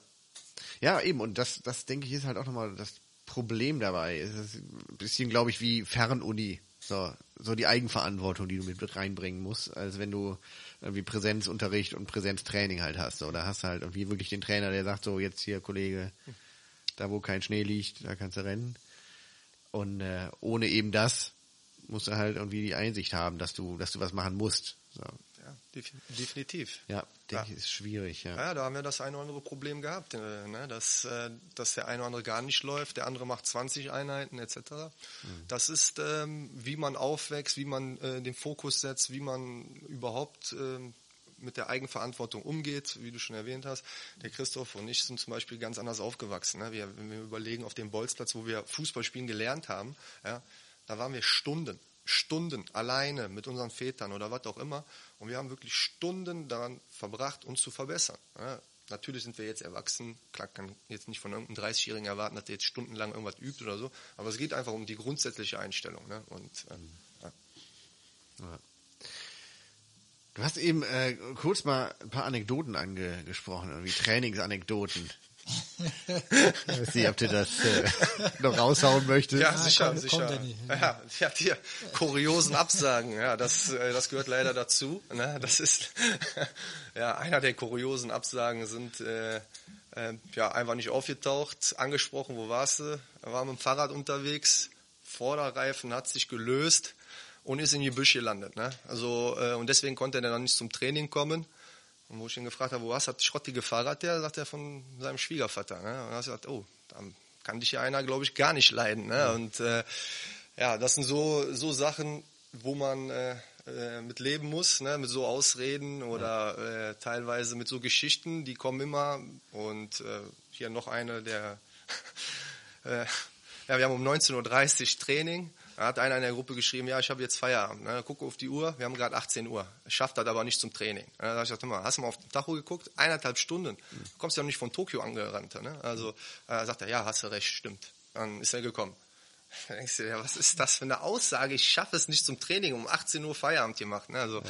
Ja, eben, und das, das denke ich ist halt auch nochmal das Problem dabei. Es ist ein bisschen, glaube ich, wie Fernuni. So, so die Eigenverantwortung, die du mit reinbringen musst, als wenn du irgendwie Präsenzunterricht und Präsenztraining halt hast. So, da hast du halt irgendwie wirklich den Trainer, der sagt so, jetzt hier, Kollege, da wo kein Schnee liegt, da kannst du rennen. Und äh, ohne eben das musst du halt irgendwie die Einsicht haben, dass du, dass du was machen musst. So. Ja, defi- definitiv. Ja, denke Ja. ich, ist schwierig, ja. Ja, da haben wir das eine oder andere Problem gehabt, äh, ne? dass, äh, dass der eine oder andere gar nicht läuft, der andere macht 20 Einheiten etc. Das ist, ähm, wie man aufwächst, wie man äh, den Fokus setzt, wie man überhaupt ähm, mit der Eigenverantwortung umgeht, wie du schon erwähnt hast. Der Christoph und ich sind zum Beispiel ganz anders aufgewachsen. Ne? Wir, wenn wir überlegen, auf dem Bolzplatz, wo wir Fußball spielen gelernt haben, ja, da waren wir Stunden, Stunden alleine mit unseren Vätern oder was auch immer. Und wir haben wirklich Stunden daran verbracht, uns zu verbessern. Ja, natürlich sind wir jetzt erwachsen. Klar kann jetzt nicht von irgendeinem 30-Jährigen erwarten, dass der jetzt stundenlang irgendwas übt oder so. Aber es geht einfach um die grundsätzliche Einstellung. Ne? Und ähm, ja. Ja. Du hast eben äh, kurz mal ein paar Anekdoten angesprochen, irgendwie Trainingsanekdoten. Ich weiß nicht, ob du das äh, noch raushauen möchtest. Ja, Ah, sicher, komm- sicher. komm, Danny. ja, ich hab hier kuriosen Absagen, ja, das, äh, das gehört leider dazu. Ne? Das ist ja einer der kuriosen Absagen sind äh, äh, ja einfach nicht aufgetaucht, angesprochen, wo warst du? Er war mit dem Fahrrad unterwegs, Vorderreifen hat sich gelöst und ist in die Büsche gelandet. Ne? Also äh, und deswegen konnte er dann nicht zum Training kommen. Und wo ich ihn gefragt habe, wo hast du das schrottige Fahrrad der, sagt er von seinem Schwiegervater. Ne? Und dann hat er gesagt, oh, da kann dich ja einer, glaube ich, gar nicht leiden. Ne? Und äh, ja, das sind so, so Sachen, wo man äh, äh, mit leben muss, ne? mit so Ausreden oder äh, teilweise mit so Geschichten, die kommen immer. Und äh, hier noch eine, der äh, Ja, wir haben um 19.30 Uhr Training. Da hat einer in der Gruppe geschrieben, ja, ich habe jetzt Feierabend. Ne? Gucke auf die Uhr, wir haben gerade 18 Uhr. Schafft das aber nicht zum Training. Da habe ich gesagt, mal, hast du mal auf den Tacho geguckt? Eineinhalb Stunden. Du kommst ja noch nicht von Tokio angerannt. Ne? Also äh, sagt er, ja, hast du recht, stimmt. Dann ist er gekommen. Da denkst du, ja, was ist das für eine Aussage? Ich schaffe es nicht zum Training, um 18 Uhr Feierabend gemacht. Ne? Also,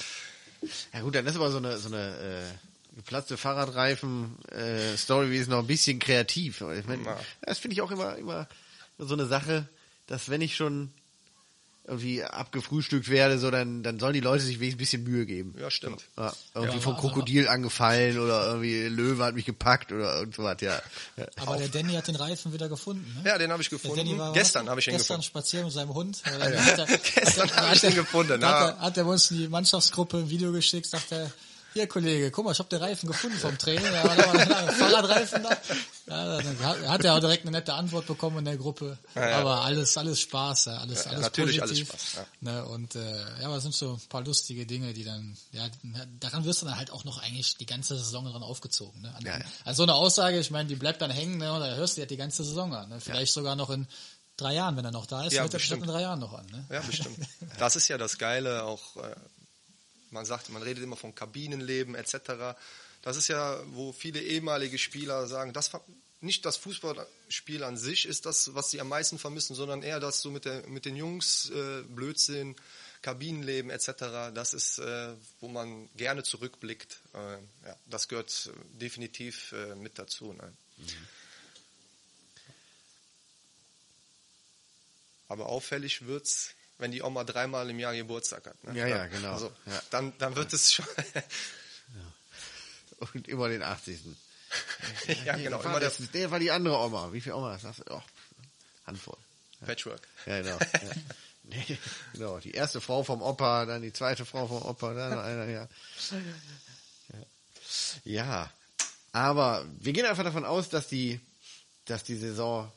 Ja gut, dann ist aber so eine, so eine äh, geplatzte Fahrradreifen äh, wie ist noch ein bisschen kreativ. Ich mein, Ja. das finde ich auch immer, immer so eine Sache, dass wenn ich schon irgendwie abgefrühstückt werde, so dann, dann sollen die Leute sich wenigstens ein bisschen Mühe geben. Ja, stimmt. Ja, irgendwie Ja, vom aber- Krokodil angefallen oder irgendwie Löwe hat mich gepackt oder irgend sowas, ja. ja. Aber der Danny hat den Reifen wieder gefunden. Ne? ja, den habe ich gefunden. War Gestern habe ich ihn gestern gefunden. spazieren mit seinem Hund. Er- er- Gestern hat er- habe ich er- gefunden. Er, hat er uns in die Mannschaftsgruppe ein Video geschickt, sagt er, hier Kollege, guck mal, ich habe den Reifen gefunden vom Training, da war da Fahrradreifen da. Ja, dann hat, er auch direkt eine nette Antwort bekommen in der Gruppe. ja. Aber alles, alles Spaß, ja, alles, Ja, alles natürlich alles positiv. Spaß, Ne, und äh, ja, aber es sind so ein paar lustige Dinge, die dann, ja, daran wirst du dann halt auch noch eigentlich die ganze Saison dran aufgezogen. Ne? An, Ja, ja. an so eine Aussage, ich meine, die bleibt dann hängen, ne, und da hörst du ja die ganze Saison an. Ne? Vielleicht sogar noch in drei Jahren, wenn er noch da ist, Ja, hört er bestimmt. in drei Jahren noch an. Ne? Ja, bestimmt. Das ist ja das Geile, auch äh, man sagt, man redet immer von Kabinenleben etc. Das ist ja, wo viele ehemalige Spieler sagen, das nicht das Fußballspiel an sich ist das, was sie am meisten vermissen, sondern eher das so mit, der, mit den Jungs, äh, Blödsinn, Kabinenleben etc. Das ist, äh, wo man gerne zurückblickt. Äh, ja, das gehört äh, definitiv äh, mit dazu. Ne? Aber auffällig wird's, wenn die Oma dreimal im Jahr Geburtstag hat. Ne? Ja, ja, genau. Also, Ja. Dann, dann wird es schon. Und immer den 80. ja, genau. Der war, Immer der das, der war die andere Oma. Wie viele Omas hast du? Oh, Handvoll. Patchwork. Ja, genau. Ja. Nee, genau. Die erste Frau vom Opa, dann die zweite Frau vom Opa, dann einer, ja. Ja. Ja. Aber wir gehen einfach davon aus, dass die, dass die Saison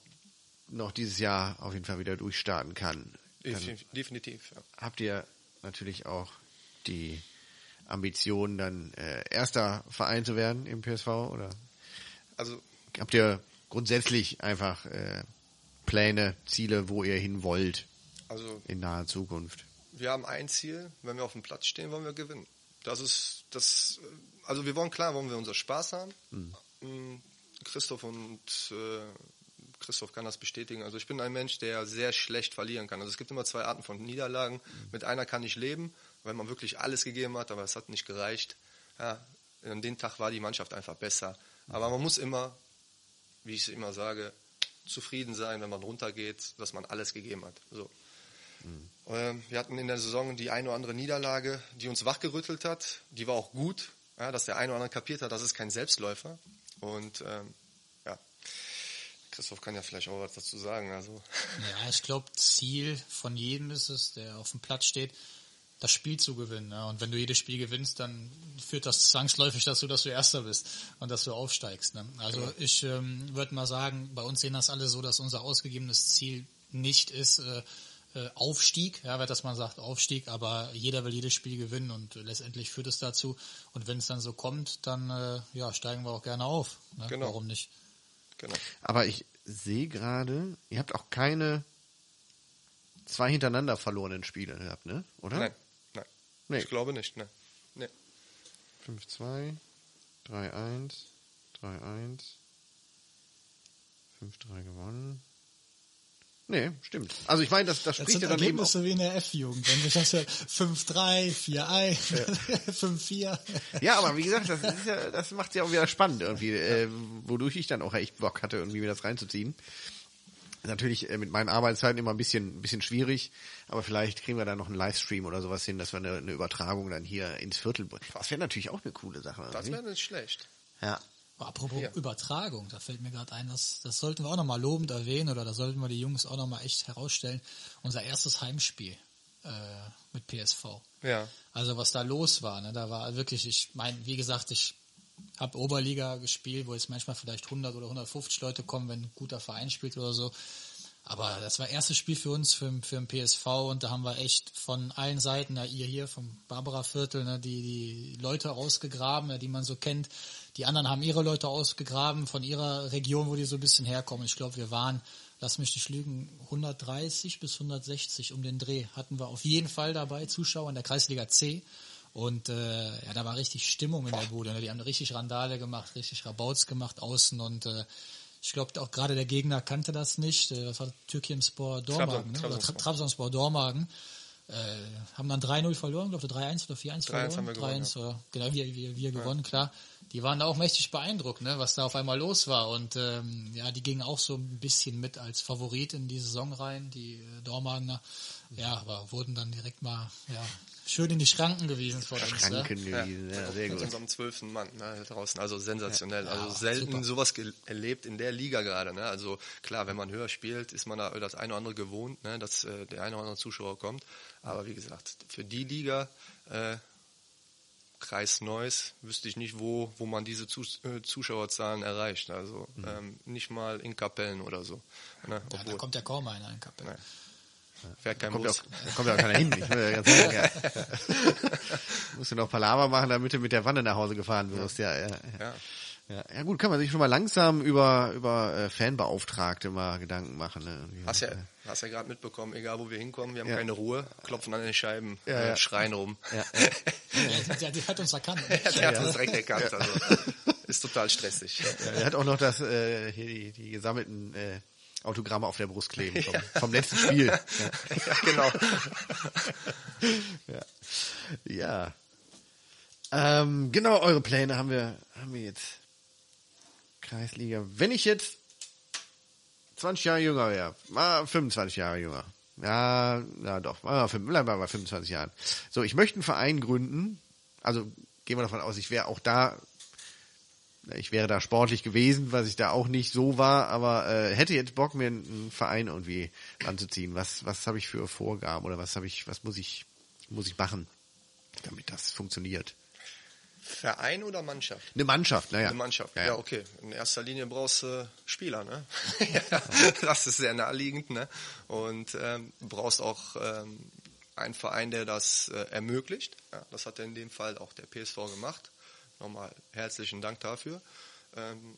noch dieses Jahr auf jeden Fall wieder durchstarten kann. Dann Definitiv. definitiv ja. habt ihr natürlich auch die Ambition, dann äh, erster Verein zu werden im PSV oder Also habt ihr grundsätzlich einfach äh, Pläne, Ziele, wo ihr hin wollt Also in naher Zukunft? wir haben ein Ziel, wenn wir auf dem Platz stehen, wollen wir gewinnen. Das ist das, also wir wollen klar, wollen wir unser Spaß haben. Mm, Christoph und äh, Christoph kann das bestätigen. Also ich bin ein Mensch, der sehr schlecht verlieren kann. Also es gibt immer zwei Arten von Niederlagen. Mit einer kann ich leben, weil man wirklich alles gegeben hat, aber es hat nicht gereicht. Ja, an dem Tag war die Mannschaft einfach besser. Aber man muss immer, wie ich es immer sage, zufrieden sein, wenn man runtergeht, dass man alles gegeben hat. So. Ähm, Wir hatten in der Saison die eine oder andere Niederlage, die uns wachgerüttelt hat. Die war auch gut, ja, dass der eine oder andere kapiert hat, das ist kein Selbstläufer. Und ähm, Christoph kann ja vielleicht auch was dazu sagen. Also Ja, ich glaube, Ziel von jedem ist es, der auf dem Platz steht, das Spiel zu gewinnen. Ja. Und wenn du jedes Spiel gewinnst, dann führt das zwangsläufig dazu, dass du Erster bist und dass du aufsteigst. Ne? Also ich ähm, würde mal sagen, bei uns sehen das alle so, dass unser ausgegebenes Ziel nicht ist äh, äh, Aufstieg, ja, weil dass man sagt Aufstieg, aber jeder will jedes Spiel gewinnen und letztendlich führt es dazu. Und wenn es dann so kommt, dann äh, ja, steigen wir auch gerne auf. Ne? Genau. Warum nicht? Genau. Aber ich sehe gerade, ihr habt auch keine zwei hintereinander verlorenen Spiele gehabt, ne? Oder? Nein, nein. Nee. Ich glaube nicht. Ne. Nee. 5-2, 3-1, 3-1, 5-3 gewonnen. Nee, stimmt. Also ich meine, das, das Das spricht sind ja dann eben auch, Ergebnisse wie in der F-Jugend. Wenn sich das ja 5-3, 4-1, 5-4. Ja, aber wie gesagt, das ist ja, das macht ja auch wieder spannend irgendwie, äh, wodurch ich dann auch echt Bock hatte, irgendwie mir das reinzuziehen. Natürlich äh, mit meinen Arbeitszeiten immer ein bisschen, ein bisschen schwierig, aber vielleicht kriegen wir da noch einen Livestream oder sowas hin, dass wir eine, eine Übertragung dann hier ins Viertel. bringen. Das wäre natürlich auch eine coole Sache. Das irgendwie. wäre nicht schlecht. ja. Apropos Ja. Übertragung, da fällt mir gerade ein, das, das sollten wir auch nochmal lobend erwähnen oder da sollten wir die Jungs auch nochmal echt herausstellen. Unser erstes Heimspiel äh, mit PSV. Ja. Also was da los war, ne, da war wirklich, ich meine, wie gesagt, ich habe Oberliga gespielt, wo jetzt manchmal vielleicht 100 oder 150 Leute kommen, wenn ein guter Verein spielt oder so. Aber das war erstes Spiel für uns, für, für den PSV und da haben wir echt von allen Seiten, na, ihr hier vom Barbara Viertel, ne, die, die Leute rausgegraben, ne, die man so kennt, die anderen haben ihre Leute ausgegraben von ihrer Region, wo die so ein bisschen herkommen. Ich glaube, wir waren, lass mich nicht lügen, 130 bis 160 um den Dreh hatten wir auf jeden Fall dabei, Zuschauer in der Kreisliga C. Und äh, ja, da war richtig Stimmung in der Bude. Ne? Die haben richtig Randale gemacht, richtig Rabauts gemacht außen und äh, ich glaube auch gerade der Gegner kannte das nicht. Äh, Das war Türkimspor Dormagen, ne? oder Tra- Trabzonspor Dormagen. Äh, haben dann 3-0 verloren, glaube ich, 3-1 oder 4-1 verloren. haben wir gewonnen, 3-1 oder genau, wir, wir, wir gewonnen, klar. Die waren da auch mächtig beeindruckt, ne, was da auf einmal los war. Und ähm, ja, die gingen auch so ein bisschen mit als Favorit in die Saison rein, die äh, Dormagener. Ja, aber wurden dann direkt mal ja, schön in die Schranken gewiesen vor uns. Ne? Schranken gewesen, ja, sehr Mit gut. unserem zwölften Mann ne, draußen. Also sensationell. Ja, also selten super. sowas erlebt in der Liga gerade. Ne? Also klar, wenn man höher spielt, ist man da das eine oder andere gewohnt, ne? dass äh, der eine oder andere Zuschauer kommt. Aber wie gesagt, für die Liga, äh, Kreis Neuss, wüsste ich nicht, wo, wo man diese Zus äh, Zuschauerzahlen erreicht. Also ähm, nicht mal in Kapellen oder so. Ne? Ja, da kommt ja kaum einer in Kapelle. Nein. fährt kein Kommt ja Bus. auch, da kommt ja auch keiner hin. Ich will ja ganz sagen, ja. Musst du noch Palaver machen, damit du mit der Wanne nach Hause gefahren wirst. Ja, ja, ja. Ja. Ja, ja gut, kann man sich schon mal langsam über über äh, Fanbeauftragte mal Gedanken machen. Ne? Hast ja, hast ja gerade mitbekommen, egal wo wir hinkommen, wir haben Ja. keine Ruhe, klopfen an den Scheiben, Ja, äh, ja. schreien rum. Ja, der, der hat uns erkannt. Der hat uns direkt erkannt. Also, ist total stressig. ja, er hat auch noch das äh, hier die, die gesammelten äh, Autogramme auf der Brust kleben vom, vom letzten Spiel. Ja. ja, genau. Ja. ja. Ähm, genau, eure Pläne haben wir, haben wir jetzt. Kreisliga. Wenn ich jetzt 20 Jahre jünger wäre, mal 25 Jahre jünger. Ja, ja doch, bleiben wir bei 25 Jahren. So, ich möchte einen Verein gründen. Also gehen wir davon aus, ich wäre auch da, ich wäre da sportlich gewesen, was ich da auch nicht so war, aber äh, hätte jetzt Bock, mir einen Verein irgendwie anzuziehen. Was, was habe ich für Vorgaben oder was habe ich, was muss ich, muss ich machen, damit das funktioniert? Verein oder Mannschaft? Eine Mannschaft, naja. Eine Mannschaft. Ja, Ja, ja. okay. In erster Linie brauchst du Spieler, ne? ja, das ist sehr naheliegend, ne? Und ähm, du brauchst auch ähm, einen Verein, der das äh, ermöglicht. Ja, das hat in dem Fall auch der PSV gemacht. Nochmal herzlichen Dank dafür. Ähm,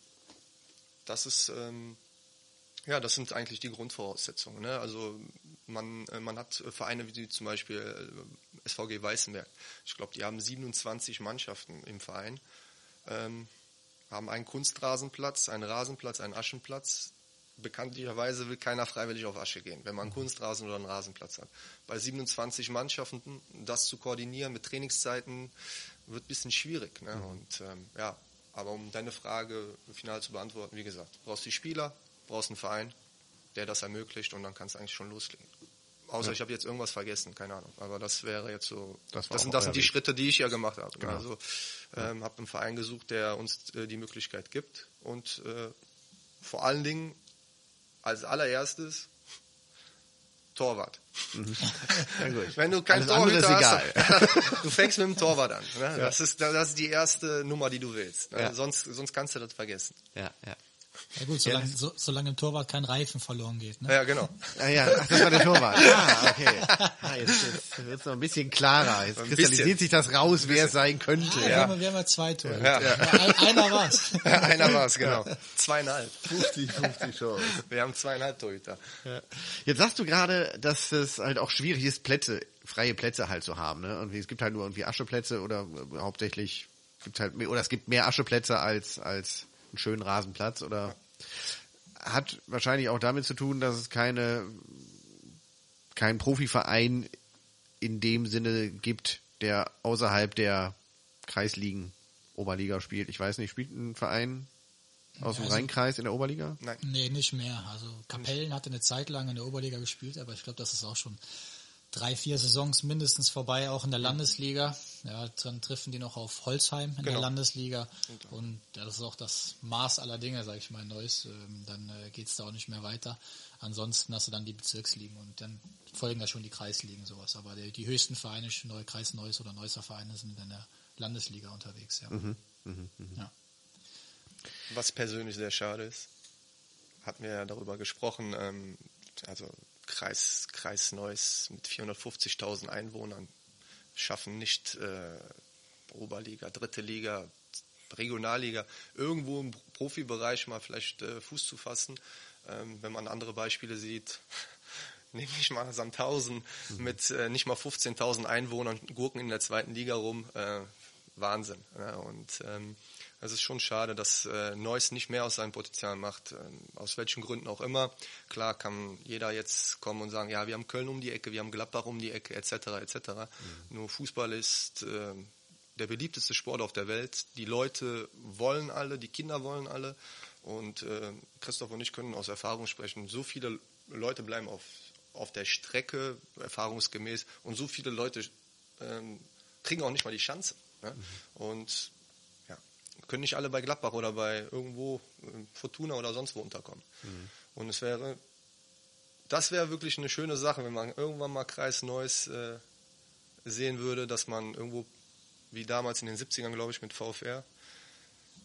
das ist ähm, ja, das sind eigentlich die Grundvoraussetzungen. Ne? Also man, äh, man hat äh, Vereine wie zum Beispiel äh, SVG Weißenberg. Ich glaube, die haben 27 Mannschaften im Verein, ähm, haben einen Kunstrasenplatz, einen Rasenplatz, einen Aschenplatz. Bekanntlicherweise will keiner freiwillig auf Asche gehen, wenn man einen Kunstrasen oder einen Rasenplatz hat. Bei 27 Mannschaften das zu koordinieren mit Trainingszeiten wird ein bisschen schwierig. Ne? Und ähm, ja, aber um deine Frage final zu beantworten, wie gesagt, du brauchst die Spieler, brauchst einen Verein, der das ermöglicht und dann kannst du eigentlich schon loslegen. Außer ich habe jetzt irgendwas vergessen, keine Ahnung. Aber das wäre jetzt so. Das Das, sind, das sind die Weg. Schritte, die ich ja gemacht habe. Genau. Also ähm, habe einen Verein gesucht, der uns äh, die Möglichkeit gibt und äh, vor allen Dingen als allererstes Torwart. Ja, gut. Wenn du keinen Alles andere Torhüter hast, du fängst mit dem Torwart an. Ne? Das, ist, das ist die erste Nummer, die du willst. Ne? Ja. Sonst, sonst kannst du das vergessen. Ja, ja. Ja gut, solange, so, solange im Torwart kein Reifen verloren geht. Ne? Ja, genau. Ah, ja, ach, das war der Torwart. Ah, okay. Ah, jetzt jetzt wird es noch ein bisschen klarer. Jetzt Ein kristallisiert bisschen. sich das raus, wer es sein könnte. Wir, Ja. haben, wir haben ja zwei Tore. Ja. Ein, einer war's. Einer war es, genau. Zweieinhalb. 50, 50 Chance. Wir haben zweieinhalb Torhüter. Ja. Jetzt sagst du gerade, dass es halt auch schwierig ist, Plätze, freie Plätze halt zu haben. Ne? Irgendwie, es gibt halt nur irgendwie Ascheplätze oder äh, hauptsächlich gibt halt mehr, oder es gibt mehr Ascheplätze als als einen schönen Rasenplatz oder hat wahrscheinlich auch damit zu tun, dass es keine kein Profiverein in dem Sinne gibt, der außerhalb der Kreisligen Oberliga spielt. Ich weiß nicht, spielt ein Verein aus dem also- Rheinkreis in der Oberliga? Nein. Nee, nicht mehr. Also Kapellen hatte eine Zeit lang in der Oberliga gespielt, aber ich glaube, das ist auch schon drei, vier Saisons mindestens vorbei, auch in der Landesliga. Ja, dann treffen die noch auf Holzheim in der Genau. Landesliga. Und ja, das ist auch das Maß aller Dinge, sage ich mal, in Neuss. Ähm, Dann äh, geht's da auch nicht mehr weiter. Ansonsten hast du dann die Bezirksligen und dann folgen da schon die Kreisligen sowas. Aber die, die höchsten Vereine, Neue Kreis Neuss oder Neusser Vereine sind in der Landesliga unterwegs. Ja. ja. Was persönlich sehr schade ist, hatten wir ja darüber gesprochen, ähm, also Kreis, Kreis Neuss mit 450.000 Einwohnern schaffen nicht äh, Oberliga, dritte Liga Regionalliga irgendwo im Profibereich mal vielleicht äh, Fuß zu fassen. Ähm, wenn man andere Beispiele sieht, nehme ich mal Sandhausen mhm. mit äh, nicht mal 15.000 Einwohnern, Gurken in der zweiten Liga rum. Äh, Wahnsinn. Ja, und ähm, es ist schon schade, dass äh, Neuss nicht mehr aus seinem Potenzial macht, ähm, aus welchen Gründen auch immer. Klar kann jeder jetzt kommen und sagen, ja, wir haben Köln um die Ecke, wir haben Gladbach um die Ecke, etc., etc. Mhm. Nur Fußball ist äh, der beliebteste Sport auf der Welt. Die Leute wollen alle, die Kinder wollen alle. Und äh, Christoph und ich können aus Erfahrung sprechen, so viele Leute bleiben auf, auf der Strecke, erfahrungsgemäß, und so viele Leute ähm, kriegen auch nicht mal die Chance. Ne? Mhm. Und können nicht alle bei Gladbach oder bei irgendwo äh, Fortuna oder sonst wo unterkommen. Mhm. Und es wäre, das wäre wirklich eine schöne Sache, wenn man irgendwann mal Kreis Neues äh, sehen würde, dass man irgendwo, wie damals in den 70ern, glaube ich, mit VfR,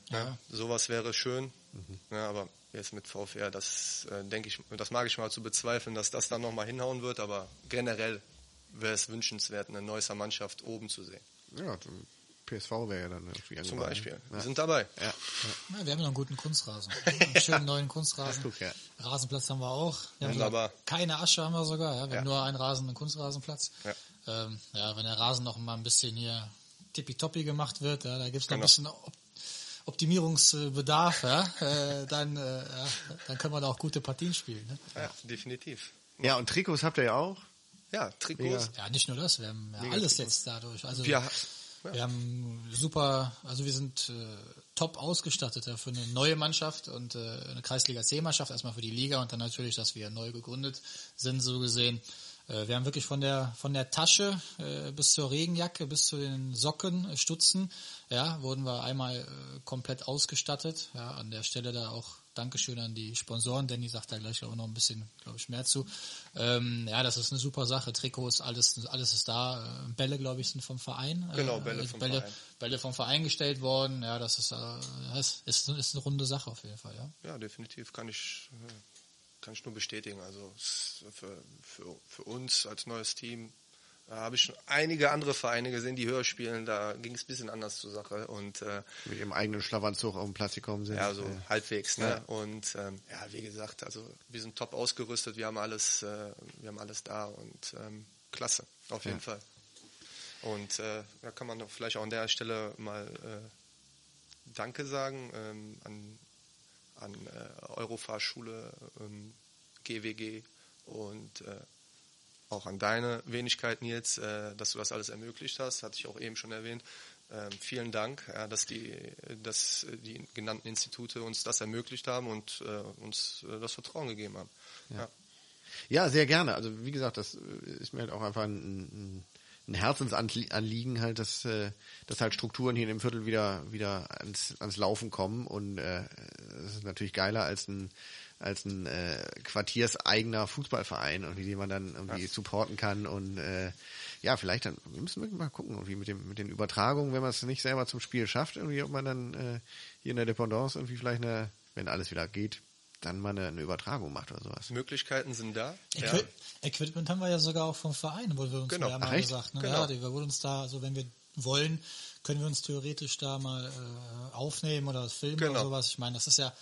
ja. ja sowas wäre schön. Mhm. Ja, aber jetzt mit VfR, das äh, denke ich, das mag ich mal zu bezweifeln, dass das dann nochmal hinhauen wird, aber generell wäre es wünschenswert, eine Neusser Mannschaft oben zu sehen. Ja, PSV wäre ja dann irgendwie Zum Beispiel. Ja. Wir sind dabei. Ja. ja. wir haben noch einen guten Kunstrasen. Einen schönen neuen Kunstrasen. Ja. Rasenplatz haben wir auch. Wir haben Wunderbar. keine Asche haben wir sogar. Ja. Wir haben nur einen Rasen, einen Kunstrasenplatz. Ja. Ähm, ja, wenn der Rasen noch mal ein bisschen hier tippitoppi gemacht wird, ja, da gibt's noch genau. ein bisschen Optimierungsbedarf, ja, äh, dann, äh, ja, dann können wir da auch gute Partien spielen. Ne? Ja, definitiv. Ja, und Trikots habt ihr ja auch. Ja, Trikots. Ja, nicht nur das, wir haben ja alles jetzt dadurch. Also wir, wir haben super, also wir sind äh, top ausgestattet ja, für eine neue Mannschaft und äh, eine Kreisliga C-Mannschaft, erstmal für die Liga und dann natürlich, dass wir neu gegründet sind, so gesehen. Äh, wir haben wirklich von der von der Tasche äh, bis zur Regenjacke, bis zu den Socken, äh, Stutzen, ja, wurden wir einmal äh, komplett ausgestattet. Ja, an der Stelle da auch Dankeschön an die Sponsoren. Danny sagt da gleich auch noch ein bisschen, glaube ich, mehr zu. Ähm, ja, das ist eine super Sache. Trikots, alles, alles ist da. Äh, Bälle, glaube ich, sind vom Verein. Äh, genau, Bälle vom Bälle, Verein. Bälle vom Verein gestellt worden. Ja, das ist, äh, ist, ist, ist eine runde Sache auf jeden Fall. Ja, ja definitiv kann ich, kann ich nur bestätigen. Also für, für, für uns als neues Team da habe ich schon einige andere Vereine gesehen, die höher spielen. Da ging es ein bisschen anders zur Sache. Und, äh, Mit ihrem eigenen Schlafanzug auf den Platz gekommen sind. Ja, so äh, halbwegs. Ne? Ja. Und ähm, ja, wie gesagt, also wir sind top ausgerüstet. Wir haben alles, äh, wir haben alles da und ähm, klasse, auf jeden ja. Fall. Und äh, da kann man doch vielleicht auch an der Stelle mal äh, Danke sagen ähm, an, an äh, Eurofahrschule, ähm, GWG und äh, auch an deine Wenigkeit, Nils, äh, dass du das alles ermöglicht hast, hatte ich auch eben schon erwähnt. Ähm, vielen Dank, ja, dass, die, dass die genannten Institute uns das ermöglicht haben und äh, uns äh, das Vertrauen gegeben haben. Ja. ja. Ja. sehr gerne. Also wie gesagt, das ist mir halt auch einfach ein, ein Herzensanliegen halt, dass, äh, dass halt Strukturen hier in dem Viertel wieder wieder ans, ans Laufen kommen und äh, das ist natürlich geiler als ein als ein äh, quartierseigener Fußballverein und wie man dann irgendwie ja. supporten kann und äh, ja, vielleicht dann wir müssen wir mal gucken, irgendwie mit dem mit den Übertragungen, wenn man es nicht selber zum Spiel schafft, irgendwie ob man dann äh, hier in der Dependance irgendwie vielleicht eine, wenn alles wieder geht, dann mal eine, eine Übertragung macht oder sowas. Möglichkeiten sind da. Equi ja. Equipment haben wir ja sogar auch vom Verein, wurde uns genau. ja mal Ach, gesagt. Ne? Genau. Ja, die, wir wurden uns da, also wenn wir wollen, können wir uns theoretisch da mal äh, aufnehmen oder filmen genau. oder sowas. Ich meine, das ist ja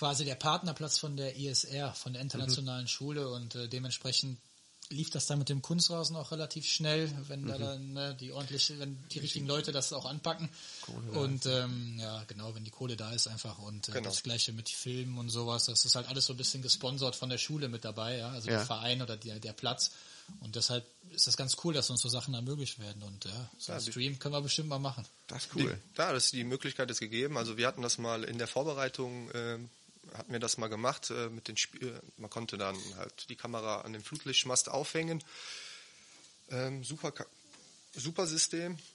quasi der Partnerplatz von der ISR, von der internationalen mhm. Schule und äh, dementsprechend lief das dann mit dem Kunstrasen auch relativ schnell, wenn mhm. da dann ne, die ordentlich, wenn die richtigen Leute das auch anpacken. Kohle und ähm, ja, genau, wenn die Kohle da ist einfach und äh, genau. das gleiche mit Filmen und sowas, das ist halt alles so ein bisschen gesponsert von der Schule mit dabei, ja, also ja. der Verein oder der, der Platz. Und deshalb ist das ganz cool, dass uns so Sachen ermöglicht werden. Und ja, so ja, ein Stream können wir bestimmt mal machen. Das ist cool. Die, ja, das, die Möglichkeit ist gegeben. Also wir hatten das mal in der Vorbereitung ähm, hatten wir das mal gemacht äh, mit den Sp äh, man konnte dann halt die Kamera an den Flutlichtmast aufhängen. Ähm, super, super System.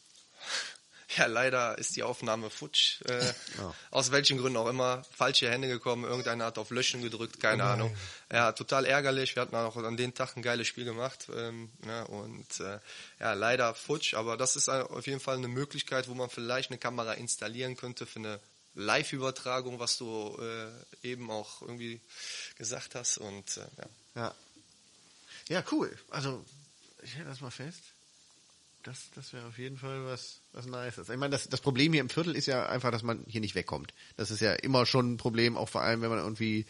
Ja, leider ist die Aufnahme futsch. Äh, oh. Aus welchen Gründen auch immer. Falsche Hände gekommen, irgendeiner hat auf Löschen gedrückt, keine oh Ahnung. Ja, total ärgerlich. Wir hatten auch an dem Tag ein geiles Spiel gemacht. Ähm, ja, und äh, ja, leider futsch, aber das ist auf jeden Fall eine Möglichkeit, wo man vielleicht eine Kamera installieren könnte für eine Live-Übertragung, was du äh, eben auch irgendwie gesagt hast. Und äh, ja. ja. Ja, cool. Also, ich hätte das mal fest. das, das wäre auf jeden Fall was, was Nices. Ich meine, das, das Problem hier im Viertel ist ja einfach, dass man hier nicht wegkommt. Das ist ja immer schon ein Problem, auch vor allem, wenn man irgendwie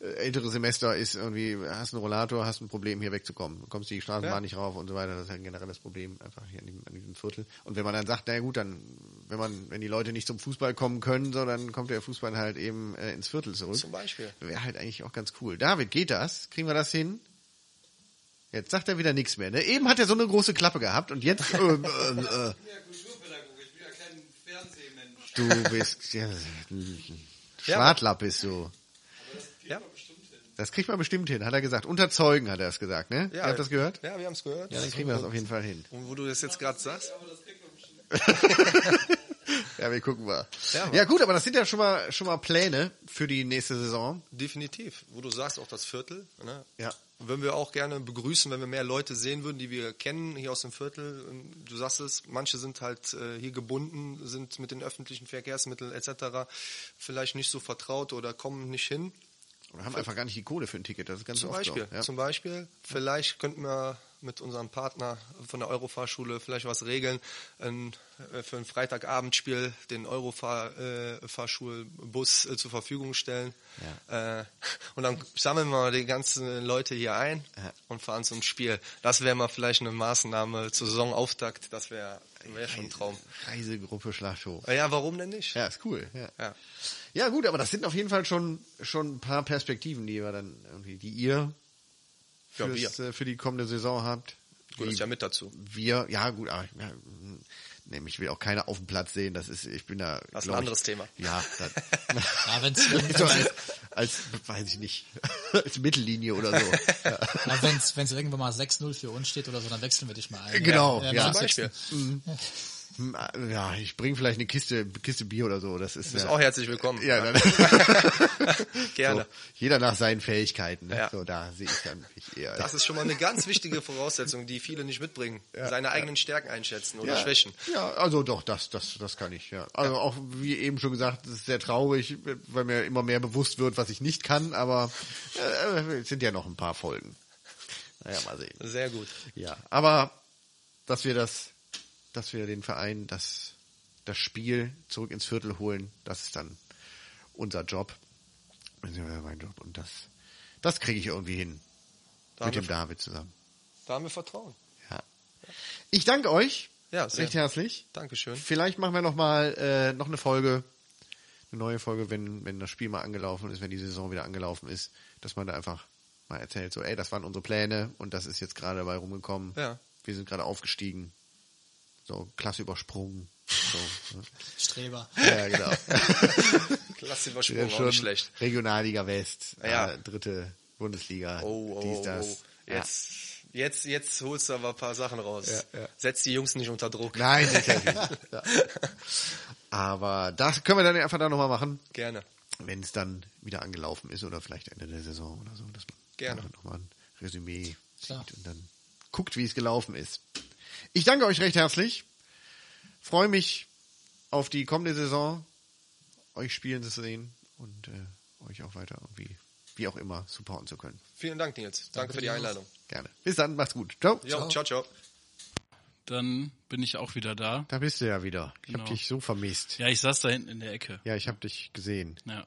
ältere Semester ist, irgendwie, hast einen Rollator, hast ein Problem, hier wegzukommen. Du kommst die Straßenbahn Ja. nicht rauf und so weiter. Das ist ein generelles Problem, einfach hier in diesem, in diesem Viertel. Und wenn man dann sagt, na gut, dann, wenn man, wenn die Leute nicht zum Fußball kommen können, so, dann kommt der Fußball halt eben äh, ins Viertel zurück. Zum Beispiel. Wäre halt eigentlich auch ganz cool. David, geht das? Kriegen wir das hin? Jetzt sagt er wieder nichts mehr. Ne? Eben hat er so eine große Klappe gehabt und jetzt äh, äh, äh, Ja, Kulturpädagoge, ich bin ja kein Fernsehmensch. du bist ja, Schwartlapp bist du. Das kriegt man bestimmt hin, hat er gesagt. Unter Zeugen hat er es gesagt, ne? ja Ihr habt das gehört? Ja, wir haben es gehört. Ja, dann kriegen wir das auf jeden Fall hin. Und wo du das jetzt gerade sagst, Ja, wir gucken mal. Ja, Ja, gut, aber das sind ja schon mal schon mal Pläne für die nächste Saison. definitiv. Wo du sagst, auch das Viertel. Ne? Ja. Würden wir auch gerne begrüßen, wenn wir mehr Leute sehen würden, die wir kennen hier aus dem Viertel. Du sagst es, manche sind halt äh, hier gebunden, sind mit den öffentlichen Verkehrsmitteln etc. vielleicht nicht so vertraut oder kommen nicht hin. Und haben einfach gar nicht die Kohle für ein Ticket. Das ist ganz Zum oft Beispiel, so. Ja. zum Beispiel, vielleicht könnten wir mit unserem Partner von der Eurofahrschule vielleicht was regeln, äh, für ein Freitagabendspiel den Eurofahrschulbus äh, zur Verfügung stellen. Äh, und dann sammeln wir die ganzen Leute hier ein Ja. und fahren zum Spiel. Das wäre mal vielleicht eine Maßnahme zur Saisonauftakt. Das wäre wär schon ein Traum. Reisegruppe Schlachthof. Ja, warum denn nicht? Ja, ist cool. Ja. Ja. Ja, gut, aber das sind auf jeden Fall schon, schon ein paar Perspektiven, die wir dann irgendwie, die ihr Ja, fürs, äh, für die kommende Saison habt. Ist ja mit dazu. Wir, ja gut, aber ja, nee, ich will auch keiner auf dem Platz sehen. Das ist, ich bin da. Das ist ein glaub ich- anderes Thema. Ja, das, Ja, wenn's, so als, als, weiß ich nicht, als Mittellinie oder so. Ja. ja, wenn's, wenn's irgendwann mal 6-0 für uns steht oder so, dann wechseln wir dich mal ein. Genau, ja. ja. Zum 90. Beispiel. Hm, Ja, ich bringe vielleicht eine Kiste, Kiste Bier oder so. Das ist Du bist ja, auch herzlich willkommen. ja, dann, Gerne. so, jeder nach seinen Fähigkeiten. Ne? Ja. So, da sehe ich dann mich eher. Das ist schon mal eine ganz wichtige Voraussetzung, die viele nicht mitbringen. Seine eigenen Stärken einschätzen oder Schwächen. Ja, also doch, das, das, das kann ich, ja. Also auch, wie eben schon gesagt, es ist sehr traurig, weil mir immer mehr bewusst wird, was ich nicht kann, aber äh, es sind ja noch ein paar Folgen. Naja, mal sehen. Sehr gut. Ja, aber dass wir das, dass wir den Verein, das, das Spiel zurück ins Viertel holen, das ist dann unser Job. Mein Job. Und das, das kriege ich irgendwie hin. Da mit dem David zusammen. da haben wir Vertrauen. Ja. Ich danke euch. Ja, sehr. recht herzlich. Dankeschön. Vielleicht machen wir noch mal äh, noch eine Folge, eine neue Folge, wenn wenn das Spiel mal angelaufen ist, wenn die Saison wieder angelaufen ist, dass man da einfach mal erzählt, so, ey, das waren unsere Pläne und das ist jetzt gerade dabei rumgekommen. Ja. Wir sind gerade aufgestiegen. So, klasse übersprungen. So, ne? Streber. ja, genau. Klasse Ja, Übersprung, auch nicht schlecht. Regionalliga West, Ja. äh, dritte Bundesliga, Oh, oh, dies, oh, das. oh. Jetzt, jetzt, jetzt holst du aber ein paar Sachen raus. Ja, ja. Setz die Jungs nicht unter Druck. Nein, ja. Aber das können wir dann einfach da nochmal machen. Gerne. wenn es dann wieder angelaufen ist oder vielleicht Ende der Saison oder so, dass man nochmal ein Resümee Klar. sieht und dann guckt, wie es gelaufen ist. Ich danke euch recht herzlich. Freue mich auf die kommende Saison, euch spielen zu sehen und äh, euch auch weiter irgendwie, wie auch immer, supporten zu können. Vielen Dank, Nils. Danke, für die. Einladung. Gerne. Bis dann, macht's gut. Ciao. Jo, ciao, ciao. Dann bin ich auch wieder da. Da bist du ja wieder. Ich Genau. hab dich so vermisst. Ja, ich saß da hinten in der Ecke. Ja, ich hab dich gesehen, Ja,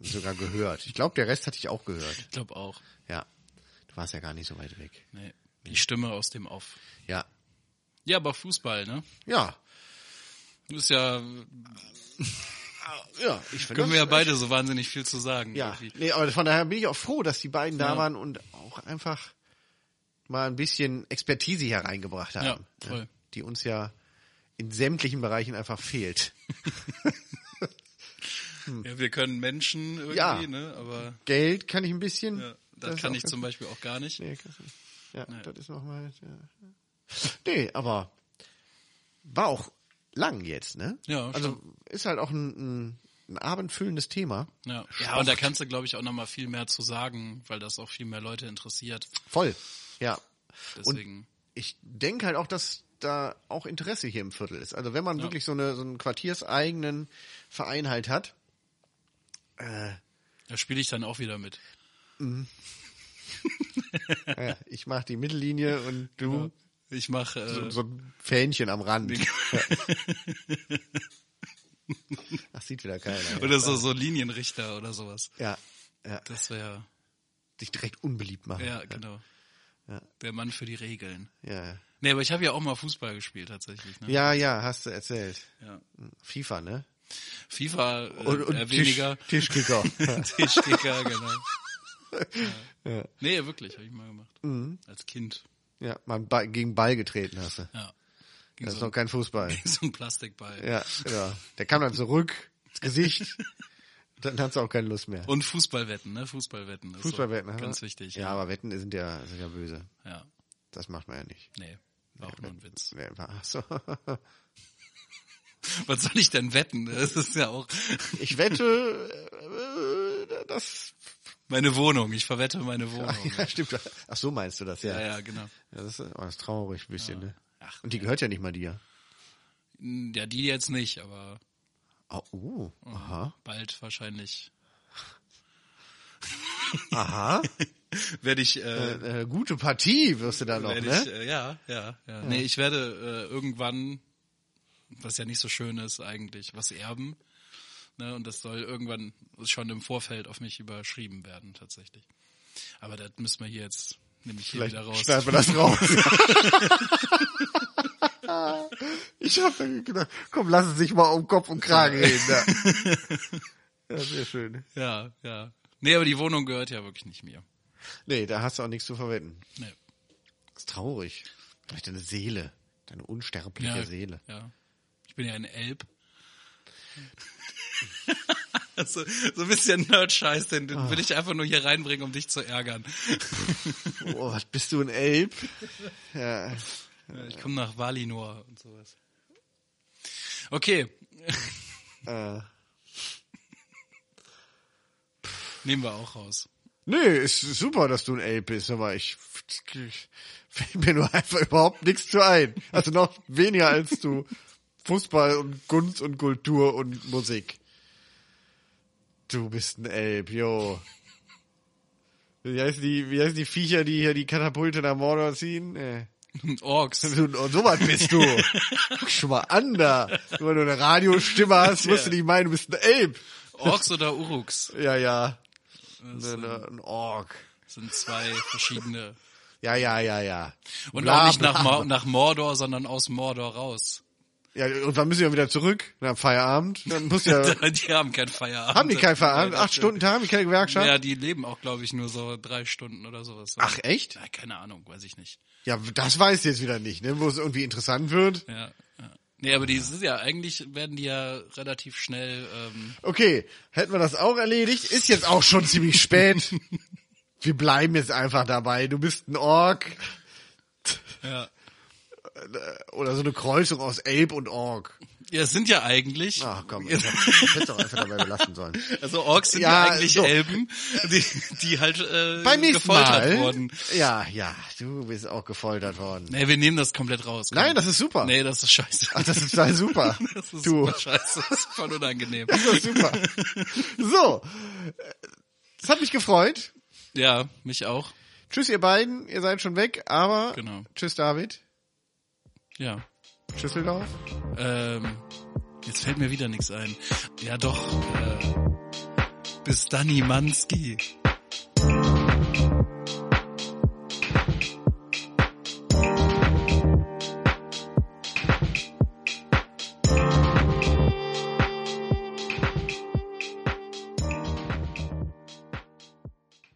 sogar gehört. Ich glaube, der Rest hat dich auch gehört. ich glaube auch. Ja, du warst ja gar nicht so weit weg. Nee, die Stimme aus dem Off. Ja, Ja, aber Fußball, ne? ja, Ist ja, ja. Ich finde können wir ja das- beide so wahnsinnig viel zu sagen. Ja, irgendwie. nee, aber von daher bin ich auch froh, dass die beiden da Ja. waren und auch einfach mal ein bisschen Expertise hier reingebracht haben. Ja, ne, voll. Die uns ja in sämtlichen Bereichen einfach fehlt. Ja, wir können Menschen irgendwie, Ja. ne? Aber Geld kann ich ein bisschen. ja, das, ist kann ich zum Beispiel auch gar nicht. Nee, ja, Nee. das ist nochmal. Ja. Nee, aber war auch lang jetzt, ne? Ja, Also ist halt auch ein, ein, ein abendfüllendes Thema. Ja, ja und da kannst du, glaube ich, auch noch mal viel mehr zu sagen, weil das auch viel mehr Leute interessiert. Voll. Ja. Deswegen, ich denke halt auch, dass da auch Interesse hier im Viertel ist. Also wenn man wirklich so, eine, so einen quartierseigenen Verein halt hat, da spiele ich dann auch wieder mit. Ja, ich mache die Mittellinie und du Ich mache äh, So, so ein Fähnchen am Rand. Ach, sieht wieder keiner. Ja. oder so so Linienrichter oder sowas. Ja, ja. Das wäre Sich direkt unbeliebt machen. ja genau. Ja. Der Mann für die Regeln. Ja, Nee, aber ich habe ja auch mal Fußball gespielt tatsächlich. Ne? ja, ja, hast du erzählt. Ja. FIFA, ne? FIFA äh, Und, und eher Tisch, weniger. Tischkicker. Tischkicker, genau. Ja. Nee, wirklich, habe ich mal gemacht. Mhm. Als Kind. ja, mal Ball- gegen Ball getreten hast du. Ja. Ging Das ist so, noch kein Fußball. so ein Plastikball. Ja, ja. Der kam dann zurück ins Gesicht. Dann hast du auch keine Lust mehr. Und Fußballwetten, ne? Fußballwetten. Ist Fußballwetten, so ganz wichtig. Ja, aber Wetten sind ja, sind ja böse. ja. Das macht man ja nicht. Nee, war auch nur ein Witz. Nee, Ach so. Was soll ich denn wetten? Das ist ja auch Ich wette, äh, das. Meine Wohnung. Ich verwette meine Wohnung. Ja, stimmt. Ach so meinst du das, ja. Ja, ja, genau. Ja, das, ist, oh, das ist traurig ein bisschen, ne? Ach, Und die gehört ja nicht mal dir. ja, die jetzt nicht, aber Oh, uh, aha. bald wahrscheinlich Aha. werde ich, äh, Äh, äh, gute Partie wirst du da noch, ne? ich äh, ja, ja, ja, Nee, ich werde äh, irgendwann, was ja nicht so schön ist eigentlich, was erben. Ne, und das soll irgendwann schon im Vorfeld auf mich überschrieben werden, tatsächlich. Aber das müssen wir hier jetzt nämlich hier wieder raus. schneiden wir das raus. ich hab dann gedacht, komm, lass es sich mal um Kopf und Kragen reden. Ja. ja, sehr schön. Ja, ja. Nee, aber die Wohnung gehört ja wirklich nicht mir. Nee, da hast du auch nichts zu verwetten. Nee. Das ist traurig. Vielleicht deine Seele. Deine unsterbliche Ja, Seele. Ja. Ich bin ja ein Elb. so, so ein bisschen Nerd-Scheiß, den, den will ich einfach nur hier reinbringen, um dich zu ärgern. Oh, was bist du ein Elb? Ja. Ich komme nach Valinor und sowas. Okay, Äh. nehmen wir auch raus. Nee, ist super, dass du ein Elb bist, aber ich, ich fällt mir nur einfach überhaupt nichts zu ein. Also noch weniger als du Fußball und Kunst und Kultur und Musik. Du bist ein Elb, jo. Wie heißen die, wie heißen die Viecher, die hier die Katapulte nach Mordor ziehen? Äh. Orks. Du, so was bist du. Guck schon mal an da. Nur Wenn du eine Radiostimme hast, musst du nicht meinen, du bist ein Elb. Orks oder Uruks Ja, ja. Ein, ein Ork. sind zwei verschiedene. Ja, ja, ja, ja. Und Bla, auch nicht bla, nach, bla. Nach Mordor, sondern aus Mordor raus. Ja, und wann müssen wir wieder zurück? Nach Feierabend? Dann muss ja, die haben keinen Feierabend. haben die keinen Feierabend? Acht Stunden Tag, die keine Gewerkschaft? Ja, die leben auch, glaube ich, nur so drei Stunden oder sowas. Ach, echt? Ja, keine Ahnung, weiß ich nicht. Ja, das weiß ich jetzt wieder nicht, ne? Wo es irgendwie interessant wird. Ja, ja. Nee, aber die sind ja, eigentlich werden die ja relativ schnell, ähm, Okay, hätten wir das auch erledigt. Ist jetzt auch schon ziemlich spät. Wir bleiben jetzt einfach dabei. Du bist ein Ork. ja. Oder so eine Kreuzung aus Elb und Ork. Ja, es sind ja eigentlich, Ach komm, ich hätte doch einfach dabei belassen sollen. also Orks sind ja, Ja, eigentlich so. Elben, die, die halt äh, Beim gefoltert Mal. wurden. Ja, ja, du bist auch gefoltert worden. Nee, wir nehmen das komplett raus. komm. Nein, das ist super. Nee, das ist scheiße. Ach, das ist total super. Das ist du. super scheiße. Das ist voll unangenehm. Das ist super. So. Es hat mich gefreut. Ja, mich auch. Tschüss, ihr beiden. Ihr seid schon weg, aber Genau. tschüss, David. Ja. Schüsseldorf. Ähm, jetzt fällt mir wieder nichts ein. Ja doch. Äh, bis Danny Manski.